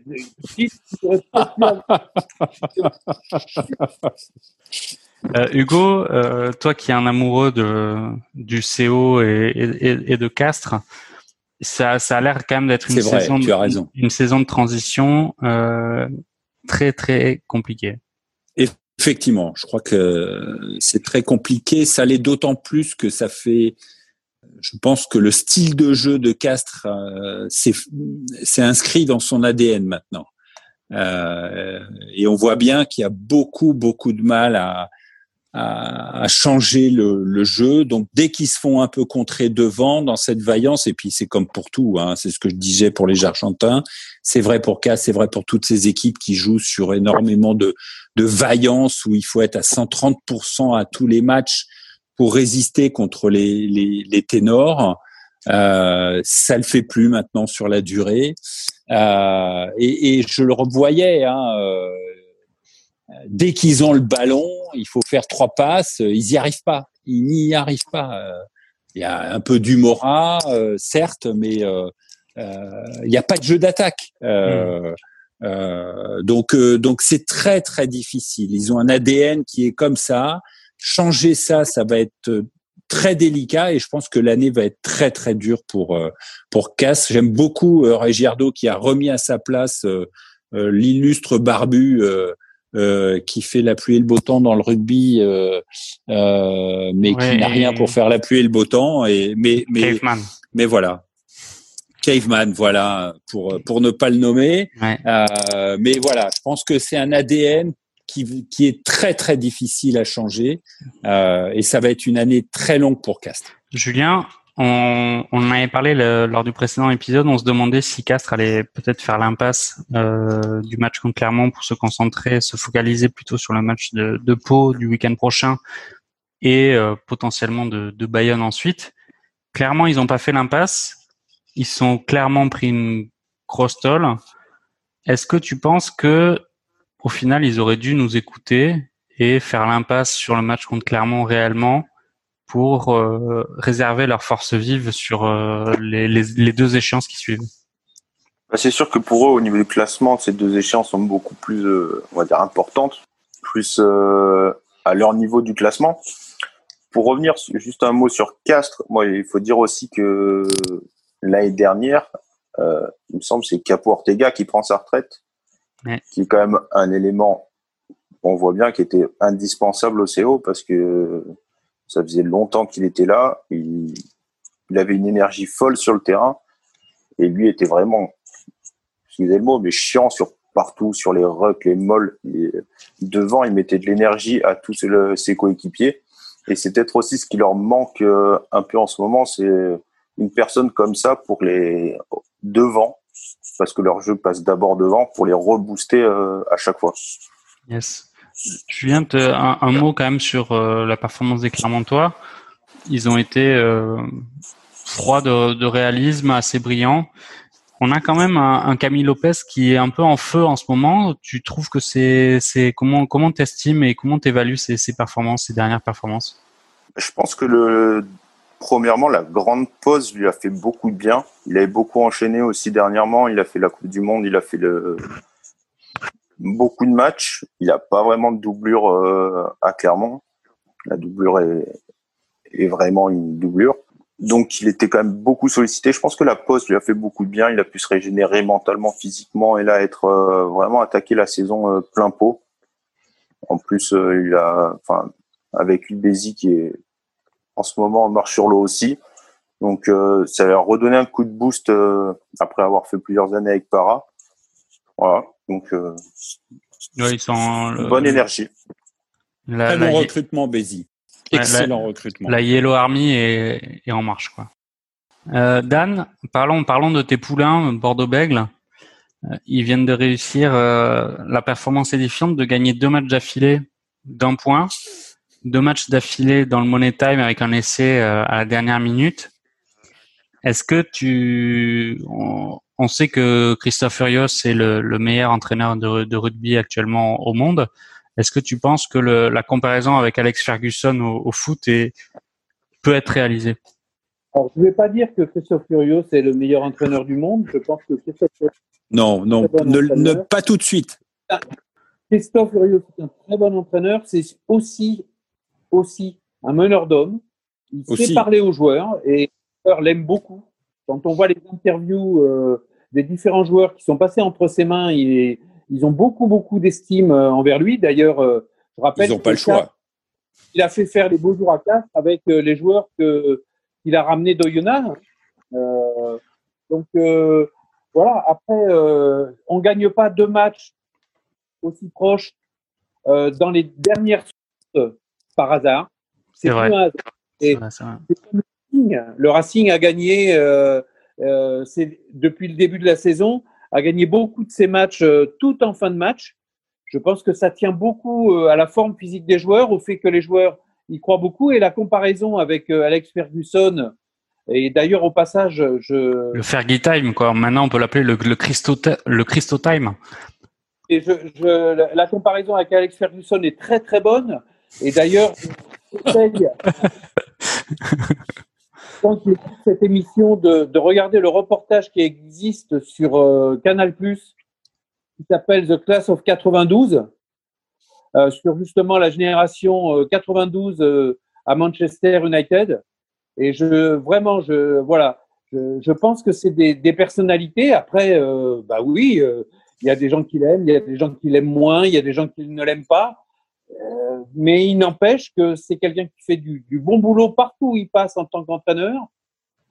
euh, Hugo, euh, toi qui es un amoureux de, du CO et, et, et de Castres, ça, ça a l'air quand même d'être une, vrai, saison une de transition euh, très très compliquée. Effectivement, je crois que c'est très compliqué. Ça l'est d'autant plus que ça fait je pense que le style de jeu de Castres euh, s'est inscrit dans son ADN maintenant. Euh, et on voit bien qu'il y a beaucoup, beaucoup de mal à, à, à changer le, le, jeu. Donc dès qu'ils se font un peu contrer devant dans cette vaillance, et puis c'est comme pour tout, hein, c'est ce que je disais pour les Argentins, c'est vrai pour Castres, c'est vrai pour toutes ces équipes qui jouent sur énormément de, de vaillance où il faut être à 130% à tous les matchs pour résister contre les, les, les ténors. Euh, ça le fait plus maintenant sur la durée. Euh, et, et, je le revoyais. Hein, euh, dès qu'ils ont le ballon, il faut faire trois passes. Ils y arrivent pas. Ils n'y arrivent pas. Euh, il y a un peu d'humorat, euh, certes, mais euh, il n'y a pas de jeu d'attaque. Mmh. donc, donc c'est très très difficile. Ils ont un ADN qui est comme ça changer ça, ça va être euh, très délicat et je pense que l'année va être très très dure pour euh, pour Cass. J'aime beaucoup euh, Regiardo qui a remis à sa place l'illustre barbu qui fait la pluie et le beau temps dans le rugby, mais qui n'a rien pour faire la pluie et le beau temps. Et mais mais Caveman. mais voilà. Caveman, voilà, pour pour ne pas le nommer. Ouais. mais voilà, je pense que c'est un ADN qui, qui est très très difficile à changer euh, et ça va être une année très longue pour Castres. Julien, on, on en avait parlé lors du précédent épisode, on se demandait si Castres allait peut-être faire l'impasse euh, du match contre Clermont pour se concentrer, se focaliser plutôt sur le match de, Pau du week-end prochain et euh, potentiellement de, Bayonne ensuite. Clairement, ils n'ont pas fait l'impasse. Ils sont clairement pris une grosse. Est-ce que tu penses que au final, ils auraient dû nous écouter et faire l'impasse sur le match contre Clermont réellement pour euh, réserver leur force vive sur euh, les, les, les, deux échéances qui suivent. Bah, c'est sûr que pour eux, au niveau du classement, ces deux échéances sont beaucoup plus, euh, on va dire, importantes, plus à leur niveau du classement. Pour revenir juste un mot sur Castres, moi, il faut dire aussi que l'année dernière, il me semble, c'est Capo Ortega qui prend sa retraite Ouais. qui est quand même un élément, on voit bien, qui était indispensable au CO parce que ça faisait longtemps qu'il était là. Il, avait une énergie folle sur le terrain et lui était vraiment, excusez le mot, mais chiant sur partout, sur les rucks, les molles. devant, il mettait de l'énergie à tous ses coéquipiers. Et c'est peut-être aussi ce qui leur manque euh, un peu en ce moment, c'est une personne comme ça pour les devant parce que leur jeu passe d'abord devant pour les rebooster euh, à chaque fois. Yes. Julien, un, un mot quand même sur euh, la performance des Clermontois. Ils ont été euh, froids de, réalisme, assez brillants. On a quand même un, un, Camille Lopez qui est un peu en feu en ce moment. Tu trouves que c'est comment comment t'estimes et comment t'évalues ces, ces performances, ces dernières performances? Je pense que premièrement, la grande pause lui a fait beaucoup de bien. Il avait beaucoup enchaîné aussi dernièrement. Il a fait la Coupe du Monde, il a fait le... beaucoup de matchs. Il n'a pas vraiment de doublure euh, à Clermont. La doublure est... est, vraiment une doublure. Donc, il était quand même beaucoup sollicité. Je pense que la pause lui a fait beaucoup de bien. Il a pu se régénérer mentalement, physiquement et là être euh, vraiment attaqué la saison euh, plein pot. En plus, euh, il a, enfin, avec Ubezi qui est en ce moment on marche sur l'eau aussi. Donc euh, ça leur redonné un coup de boost euh, après avoir fait plusieurs années avec Para. Voilà. Donc, euh, Ouais, ils sont le- bonne énergie. La, Très la, bon recrutement, Bézi. Excellent recrutement. la Yellow Army est, est en marche, quoi. Euh, Dan, parlons, parlons de tes poulains, Bordeaux-Bègle. Euh, Ils viennent de réussir euh, la performance édifiante de gagner deux matchs d'affilée d'un point, deux matchs d'affilée dans le Money Time avec un essai euh, à la dernière minute. Est-ce que tu, on, on sait que Christophe Furios est le, le meilleur entraîneur de, de rugby actuellement au monde. Est-ce que tu penses que le, la comparaison avec Alex Ferguson au, au foot est, peut être réalisée? Alors, je ne vais pas dire que Christophe Furios est le meilleur entraîneur du monde. Je pense que Christophe, Non, non, ne, pas tout de suite. Christophe Furios est un très bon entraîneur. C'est aussi, aussi un meneur d'hommes. Il Aussi. sait parler aux joueurs et joueurs l'aiment beaucoup. Quand on voit les interviews euh, des différents joueurs qui sont passés entre ses mains, il- ils ont beaucoup, beaucoup d'estime euh, envers lui. D'ailleurs, euh, je rappelle Ils n'ont pas le choix. il a fait faire les beaux jours à Castres avec euh, les joueurs que qu'il a ramenés d'Oyonnax. Euh, donc euh, voilà. Après, euh, on gagne pas deux matchs aussi proches euh, dans les dernières secondes par hasard. C'est vrai. plus un hasard. Et- Ouais, c'est vrai. c'est comme le Racing. Le Racing a gagné, euh, euh, depuis le début de la saison, a gagné beaucoup de ses matchs euh, tout en fin de match. Je pense que ça tient beaucoup à la forme physique des joueurs, au fait que les joueurs y croient beaucoup. Et la comparaison avec Alex Ferguson, et d'ailleurs au passage, je, Le Fergie Time, quoi. Maintenant, on peut l'appeler le, le, Christo, le Christo Time. et je, je- la- la comparaison avec Alex Ferguson est très très bonne. Et d'ailleurs, je conseille, quand il écoute cette émission, de, de regarder le reportage qui existe sur euh, Canal+, qui s'appelle The Class of 92, euh, sur justement la génération euh, 92 euh, à Manchester United. Et je vraiment, je voilà, je, pense que c'est des, des personnalités. Après, euh, bah oui, euh, il y a des gens qui l'aiment, il y a des gens qui l'aiment moins, il y a des gens qui ne l'aiment pas. Euh, mais il n'empêche que c'est quelqu'un qui fait du, bon boulot partout où il passe en tant qu'entraîneur.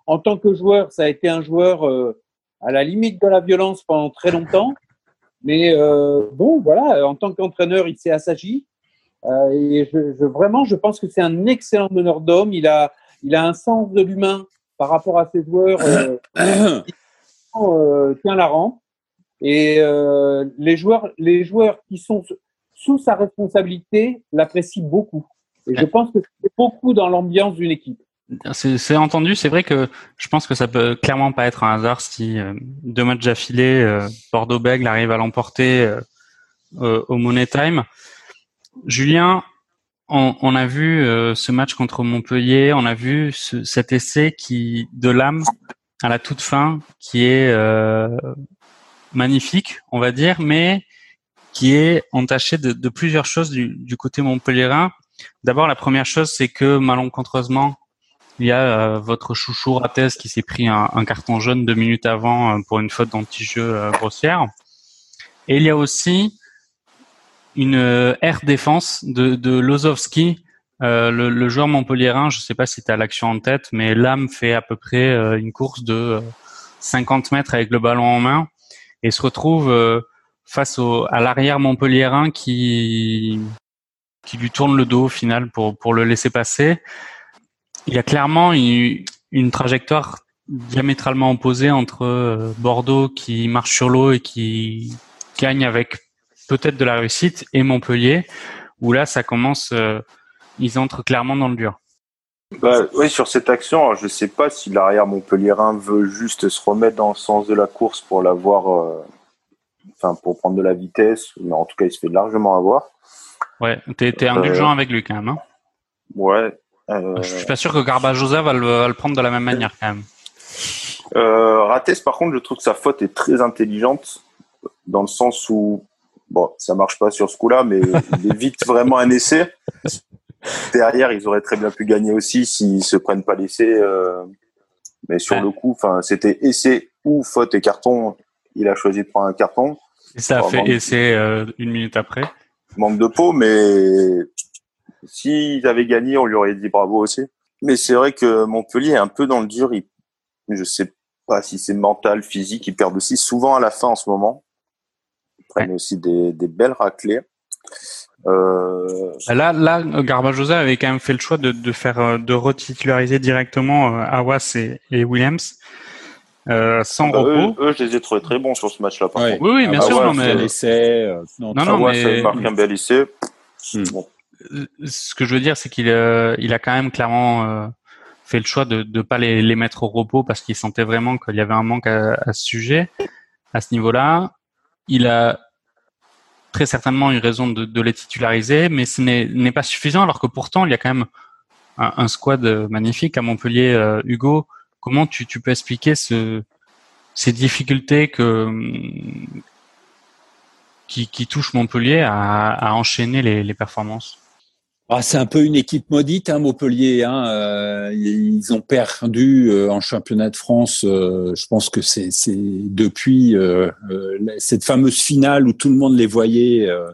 En tant que joueur, ça a été un joueur euh, à la limite de la violence pendant très longtemps. Mais euh, bon, voilà, en tant qu'entraîneur, il s'est assagi. Et je, vraiment, je pense que c'est un excellent meneur d'hommes. Il a, il a un sens de l'humain par rapport à ses joueurs. tient la rampe. Et les joueurs, les joueurs qui sont sous sa responsabilité l'apprécient beaucoup. Et je pense que c'est beaucoup dans l'ambiance d'une équipe. C'est entendu. C'est vrai que je pense que ça peut clairement pas être un hasard si euh, deux matchs d'affilée, euh, Bordeaux-Bègle arrive à l'emporter euh, au Money Time. Julien, on, a vu ce match contre Montpellier, on a vu ce- cet essai qui de l'âme à la toute fin, qui est magnifique, on va dire, mais qui est entaché de, de plusieurs choses du, du côté montpelliérain. D'abord, la première chose, c'est que malencontreusement, il y a euh, votre chouchou Rates qui s'est pris un, un carton jaune deux minutes avant euh, pour une faute d'anti-jeu euh, grossière. Et il y a aussi une euh, air défense de, de Lozowski, euh, le, le joueur montpelliérain. Je ne sais pas si tu as l'action en tête, mais l'âme fait à peu près euh, une course de euh, 50 mètres avec le ballon en main et se retrouve face au, à l'arrière montpelliérain qui qui lui tourne le dos au final pour pour le laisser passer. Il y a clairement une, une trajectoire diamétralement opposée entre euh, Bordeaux qui marche sur l'eau et qui gagne avec peut-être de la réussite et Montpellier où là ça commence euh, ils entrent clairement dans le dur. Bah, oui, sur cette action, alors, je sais pas si l'arrière montpelliérain veut juste se remettre dans le sens de la course pour l'avoir, euh, enfin pour prendre de la vitesse, mais en tout cas il se fait largement avoir. Ouais, t'es t'es indulgent avec lui quand même. Hein Ouais. Euh, Je suis pas sûr que Garbajosa va le, va le prendre de la même manière quand même. Euh, Rates, par contre, je trouve que sa faute est très intelligente dans le sens où, bon, ça marche pas sur ce coup-là, mais il évite vraiment un essai. Derrière, ils auraient très bien pu gagner aussi s'ils se prennent pas l'essai. euh, mais sur Ouais. le coup, enfin, c'était essai ou faute et carton. Il a choisi de prendre un carton. Et ça a fait essai euh, une minute après. Manque de peau, mais s'ils avaient gagné, on lui aurait dit bravo aussi. Mais c'est vrai que Montpellier est un peu dans le dur. Il, je sais pas si c'est mental, physique. Ils perdent aussi souvent à la fin en ce moment. prennent aussi des, des belles raclées. Euh, Là, là, Garbajosa avait quand même fait le choix de, de faire, euh, de retitulariser directement Awas et, et Williams. Euh, sans bah, eux, repos. eux, je les ai trouvés très bons sur ce match-là. Par Ouais. contre. Oui, oui, bien Ah sûr, ouais, non, mais l'essai. euh, non, Non, non, Awas mais- marque un bel essai. Hmm. Bon, ce que je veux dire, c'est qu'il euh, il a quand même clairement euh, fait le choix de ne pas les, les mettre au repos parce qu'il sentait vraiment qu'il y avait un manque à, à ce sujet, à ce niveau-là. Il a très certainement eu raison de, de les titulariser, mais ce n'est n'est pas suffisant alors que pourtant il y a quand même un, un squad magnifique à Montpellier. Euh, Hugo, comment tu, tu peux expliquer ce, ces difficultés que qui, qui touchent Montpellier à, à enchaîner les, les performances? Ah, c'est un peu une équipe maudite, hein, Montpellier. Hein. Euh, ils ont perdu euh, en championnat de France. euh, je pense que c'est depuis euh, euh, cette fameuse finale où tout le monde les voyait euh,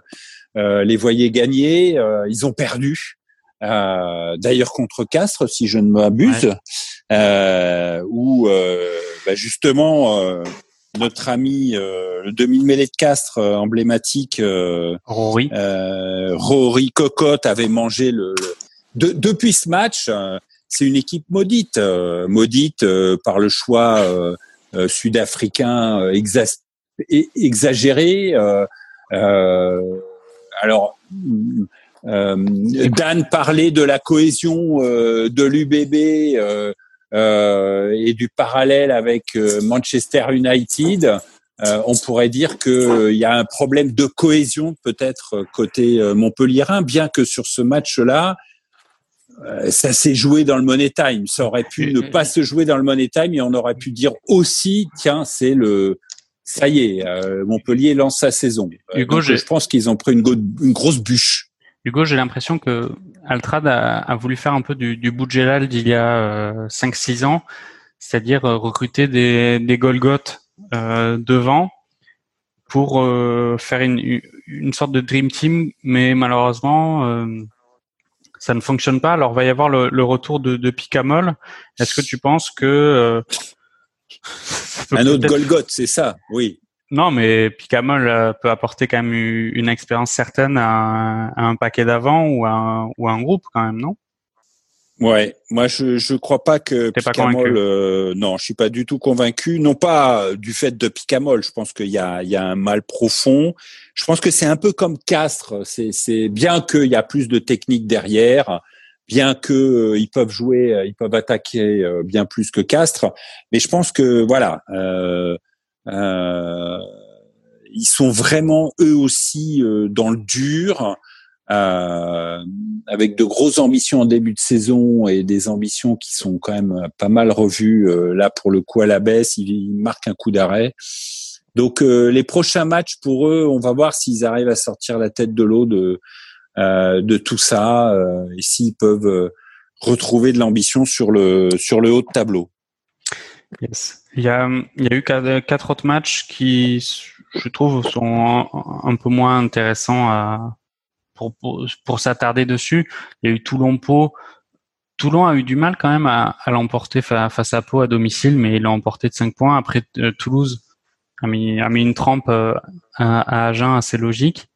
euh, les voyait gagner. euh, ils ont perdu. Euh, D'ailleurs contre Castres, si je ne m'abuse, euh, où euh, bah, justement euh, notre ami euh, le demi-mêlée de Castres euh, emblématique. euh, Rory. euh, Rory Cocotte avait mangé le. le- De- depuis ce match, euh, c'est une équipe maudite, euh, maudite euh, par le choix sud-africain exa- exagéré. euh, euh, alors, euh, Dan parlait de la cohésion euh, de l'UBB euh, et du parallèle avec euh, Manchester United. Euh, on pourrait dire qu'il y a un problème de cohésion peut-être euh, côté euh, Montpellierin, bien que sur ce match-là, euh, ça s'est joué dans le money time. Ça aurait pu ne pas se jouer dans le money time et on aurait pu dire aussi, tiens, c'est le, ça y est, euh, Montpellier lance sa saison. Euh, Hugo, donc, je pense qu'ils ont pris une, go- une grosse bûche. Hugo, j'ai l'impression que Altrad a, a voulu faire un peu du, du Boudjelal d'il y a euh, 5-6 ans, c'est-à-dire euh, recruter des, des Golgoth euh, devant pour euh, faire une, une sorte de dream team, mais malheureusement, euh, ça ne fonctionne pas. Alors, va y avoir le, le retour de, de Picamol. Est-ce que tu penses que euh, Un autre Golgoth, c'est ça, oui. Non, mais Picamol peut apporter quand même une expérience certaine à un, à un paquet d'avant ou à un, ou à un groupe quand même, non? Ouais, moi je je crois pas que pas Picamol. euh, non, je suis pas du tout convaincu. Non pas euh, du fait de Picamol. Je pense qu'il y a il y a un mal profond. Je pense que c'est un peu comme Castres. C'est c'est bien qu'il y a plus de technique derrière, bien que euh, ils peuvent jouer, ils peuvent attaquer euh, bien plus que Castres. Mais je pense que voilà. Euh, ils sont vraiment eux aussi euh, dans le dur euh, avec de grosses ambitions en début de saison et des ambitions qui sont quand même pas mal revues euh, là pour le coup à la baisse. Ils, ils marquent un coup d'arrêt. Donc euh, les prochains matchs pour eux, on va voir s'ils arrivent à sortir la tête de l'eau de euh, de tout ça euh, et s'ils peuvent euh, retrouver de l'ambition sur le sur le haut de tableau. Yes. Il y a, il y a eu quatre, autres matchs qui, je trouve, sont un, peu moins intéressants à, pour, pour, s'attarder dessus. Il y a eu Toulon-Pau. Toulon a eu du mal quand même à, à l'emporter fa- face à Pau à domicile, mais il l'a emporté de 5 points. Après, euh, Toulouse a mis, a mis une trempe euh, à, à Agen assez logique.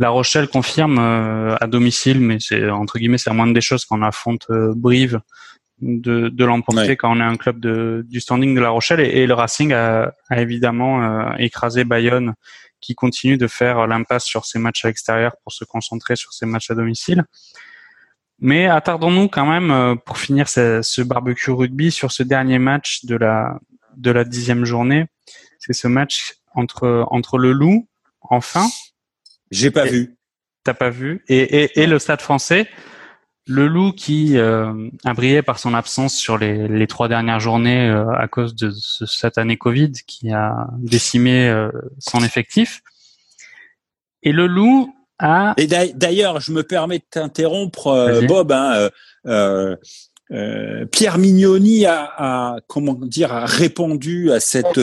La Rochelle confirme euh, à domicile, mais c'est entre guillemets c'est moindre des choses quand on affronte Brive de, de l'emporter Ouais. quand on est un club de, du standing de La Rochelle et, et le Racing a, a évidemment euh, écrasé Bayonne qui continue de faire l'impasse sur ses matchs à l'extérieur pour se concentrer sur ses matchs à domicile. Mais attardons-nous quand même euh, pour finir ce, ce barbecue rugby sur ce dernier match de la de la dixième journée. C'est ce match entre entre le Loup enfin J'ai pas Et- vu. t'as pas vu et, et, et le Stade Français. Le Loup qui euh, a brillé par son absence sur les, les trois dernières journées euh, à cause de ce- cette année Covid qui a décimé euh, son effectif. Et le Loup a Et d'ail- d'ailleurs, je me permets de t'interrompre, euh. Bob. hein, euh, euh, euh, Pierre Mignoni a, a, comment dire a répondu à cette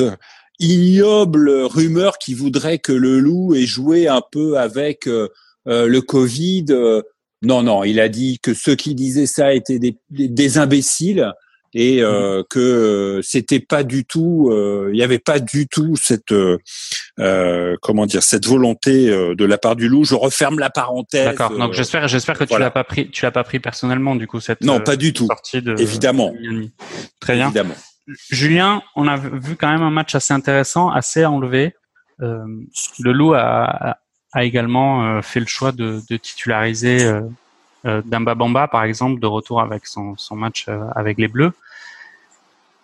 ignoble rumeur qui voudrait que le loup ait joué un peu avec le Covid. Non, non, il a dit que ceux qui disaient ça étaient des, imbéciles. et euh, que euh, c'était pas du tout, euh, il n'y avait pas du tout cette euh, comment dire cette volonté de la part du loup. Je referme la parenthèse. D'accord. Donc j'espère, j'espère que tu l'as pas pris, tu l'as pas pris personnellement du coup cette non pas du tout sortie de évidemment très bien. Évidemment. Julien, on a vu quand même un match assez intéressant, assez enlevé. le loup a, a également fait le choix de, titulariser euh, Damba Bamba, par exemple, de retour avec son, match euh, avec les Bleus.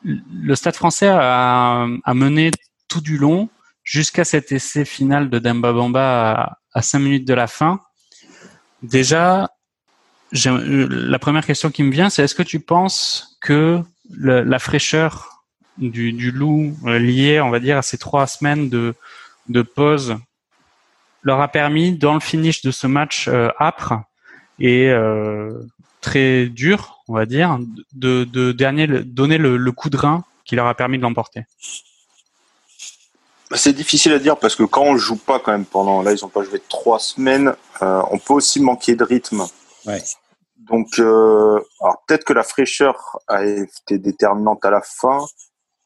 Le Stade français a, a mené tout du long jusqu'à cet essai final de Damba Bamba à, 5 minutes de la fin. Déjà, la première question qui me vient, c'est est-ce que tu penses que la fraîcheur du, du, loup euh, liée, on va dire, à ces trois semaines de pause leur a permis, dans le finish de ce match âpre, et euh, très dur, on va dire, de, de dernier, donner le, coup de rein qui leur a permis de l'emporter bah, C'est difficile à dire parce que quand on joue pas quand même pendant, là ils ont pas joué trois semaines, euh, on peut aussi manquer de rythme. Ouais. Donc, euh, alors peut-être que la fraîcheur a été déterminante à la fin,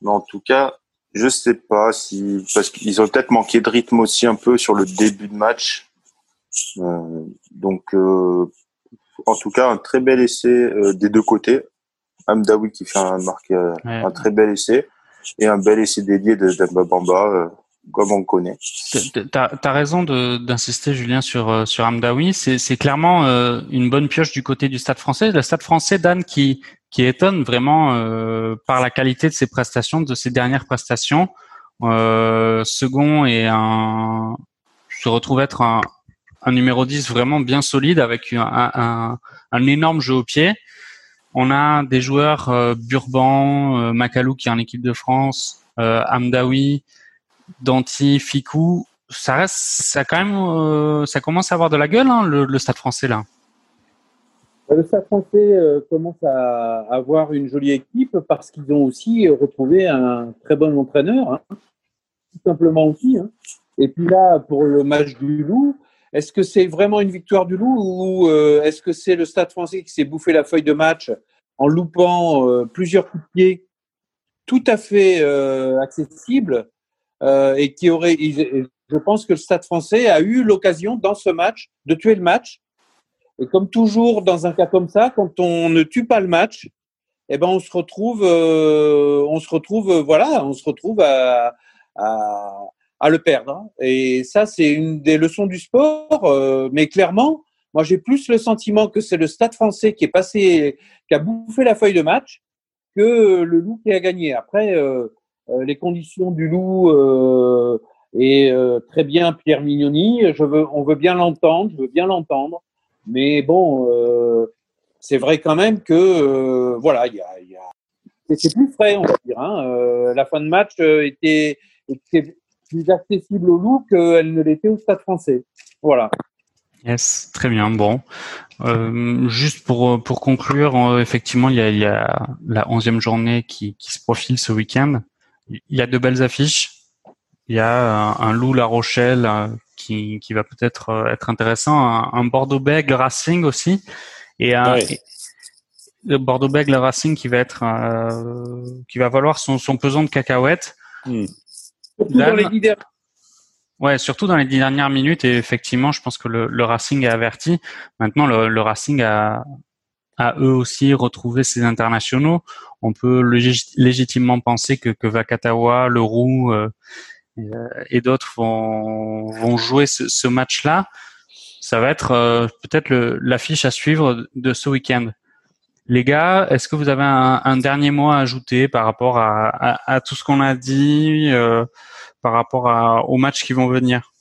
mais en tout cas, je sais pas si parce qu'ils ont peut-être manqué de rythme aussi un peu sur le début de match. Euh, donc, euh, en tout cas, un très bel essai euh, des deux côtés. Amdawi qui fait un, marque, un très bel essai et un bel essai dédié de Demba Bamba comme on connaît. Tu as, raison d'insister, Julien, sur, sur Amdawi. C'est clairement une bonne pioche du côté du Stade français. Le Stade français, Dan, qui, qui étonne vraiment par la qualité de ses prestations, de ses dernières prestations. second et un, se retrouve être un, un numéro 10 vraiment bien solide avec un, énorme jeu au pied. On a des joueurs euh, Burban, euh, Makalou qui est en équipe de France, euh, Amdawi, Danti, Fikou. Ça reste, ça quand même, euh, ça commence à avoir de la gueule hein, le, Stade Français là. Le Stade Français commence à avoir une jolie équipe parce qu'ils ont aussi retrouvé un très bon entraîneur, hein. tout simplement aussi. Hein. Et puis là, pour le match du Loup, est-ce que c'est vraiment une victoire du loup ou euh, est-ce que c'est le Stade français qui s'est bouffé la feuille de match en loupant euh, plusieurs coups de tout à fait euh, et qui aurait, je pense que le Stade français a eu l'occasion dans ce match de tuer le match. Et comme toujours dans un cas comme ça, quand on ne tue pas le match, eh ben on se retrouve, on se retrouve, voilà, on se retrouve à, à, à le perdre. Hein. Et ça, c'est une des leçons du sport. Euh, mais clairement, moi, j'ai plus le sentiment que c'est le Stade français qui est passé, qui a bouffé la feuille de match, que le Loup qui a gagné. Après, euh, euh les conditions du Loup euh, et euh, très bien Pierre Mignoni. On veut bien l'entendre, je veux bien l'entendre. Mais bon, c'est vrai quand même que voilà, il y a, c'est plus frais, on va dire. Hein. la fin de match était, plus accessible au loup qu'elle ne l'était au Stade français. Voilà. Yes, très bien. Bon, euh, juste pour pour conclure, euh, effectivement, il y a, y a la onzième journée qui se profile ce week-end. Il y a de belles affiches. Il y a un, loup La Rochelle euh, qui, qui va peut-être euh, être intéressant, un, Bordeaux-Bègle Racing aussi, et un le Bordeaux-Bègle Racing qui va être qui va valoir son, son pesant de cacahuètes. Hmm. Surtout dans les dix Ouais, surtout dans les dix dernières minutes. Et effectivement, je pense que le, le Racing a averti. Maintenant, le, le, Racing a, a eux aussi retrouvé ses internationaux. On peut légitimement penser que, que Vakatawa, Leroux euh, et d'autres vont, vont jouer ce, ce match-là. Ça va être euh, peut-être l'affiche à suivre de ce week-end. Les gars, est-ce que vous avez un, un, dernier mot à ajouter par rapport à, à, à tout ce qu'on a dit, euh, par rapport à, aux matchs qui vont venir?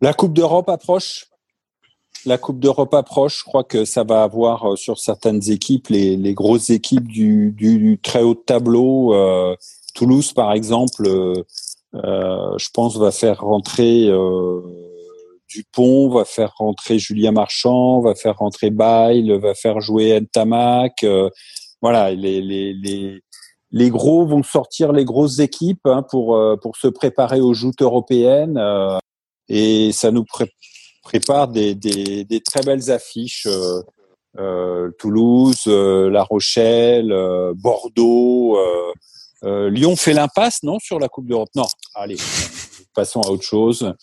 La Coupe d'Europe approche. La Coupe d'Europe approche. Je crois que ça va avoir euh, sur certaines équipes, les, les grosses équipes du, du, très haut tableau. Euh, Toulouse, par exemple, euh, euh, je pense, va faire rentrer Dupont, va faire rentrer Julien Marchand, va faire rentrer Bail, va faire jouer Ntamak. Euh, voilà, les, les, les, les, gros vont sortir les grosses équipes hein, pour, euh, pour se préparer aux joutes européennes. Euh, et ça nous prépare des, très belles affiches euh, Toulouse, euh, La Rochelle, euh, Bordeaux, Lyon fait l'impasse, non, sur la Coupe d'Europe? Non, allez, passons à autre chose.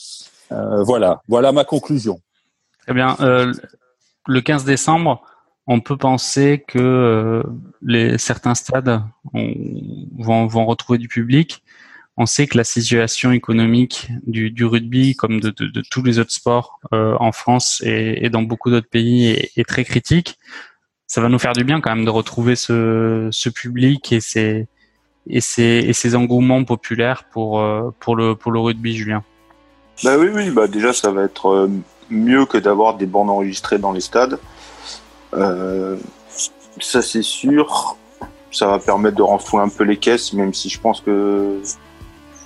voilà, voilà ma conclusion. Très bien. le 15 décembre, on peut penser que les certains stades vont, vont retrouver du public on sait que la situation économique du, rugby, comme de, tous les autres sports euh, en France et, dans beaucoup d'autres pays, est, très critique. Ça va nous faire du bien quand même de retrouver ce, public et ces, et, ces, engouements populaires pour, euh, pour, le, pour le rugby, Julien. Bah oui, oui, bah déjà ça va être euh, mieux que d'avoir des bandes enregistrées dans les stades. ça c'est sûr. Ça va permettre de renflouer un peu les caisses, même si je pense que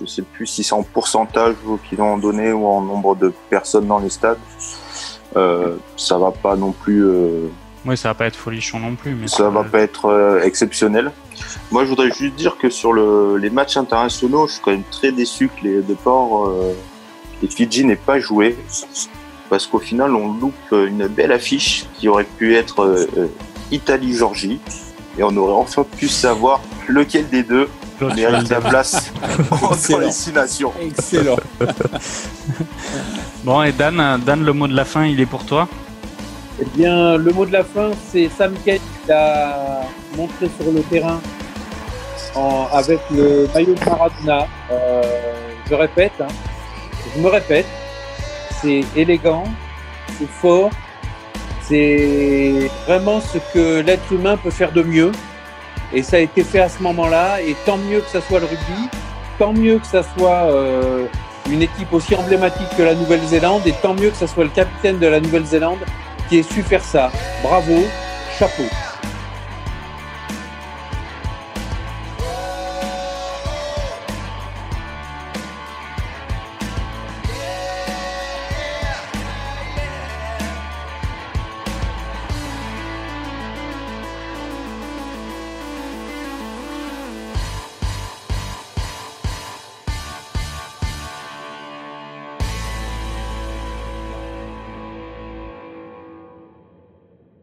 je sais plus si c'est en pourcentage qu'ils ont donné ou en nombre de personnes dans les stades. Euh, ça va pas non plus. Euh, oui, ça va pas être folichon non plus. Mais ça va pas être euh, exceptionnel. Moi, je voudrais juste dire que sur les matchs internationaux, je suis quand même très déçu que les départs les Fidji n'aient pas joué. Parce qu'au final, on loupe une belle affiche qui aurait pu être Italie-Georgie. Et on aurait enfin pu savoir lequel des deux mérite la place entre les six nations. Excellent. bon, et Dan, Dan, le mot de la fin, il est pour toi? Eh bien, le mot de la fin, c'est Sam Kate qui a montré sur le terrain avec le maillot de Maradona. Euh, je répète, hein, je me répète, c'est élégant, c'est fort, c'est vraiment ce que l'être humain peut faire de mieux. Et ça a été fait à ce moment-là. Et tant mieux que ça soit le rugby, tant mieux que ça soit euh, une équipe aussi emblématique que la Nouvelle-Zélande, et tant mieux que ça soit le capitaine de la Nouvelle-Zélande qui ait su faire ça. Bravo, chapeau.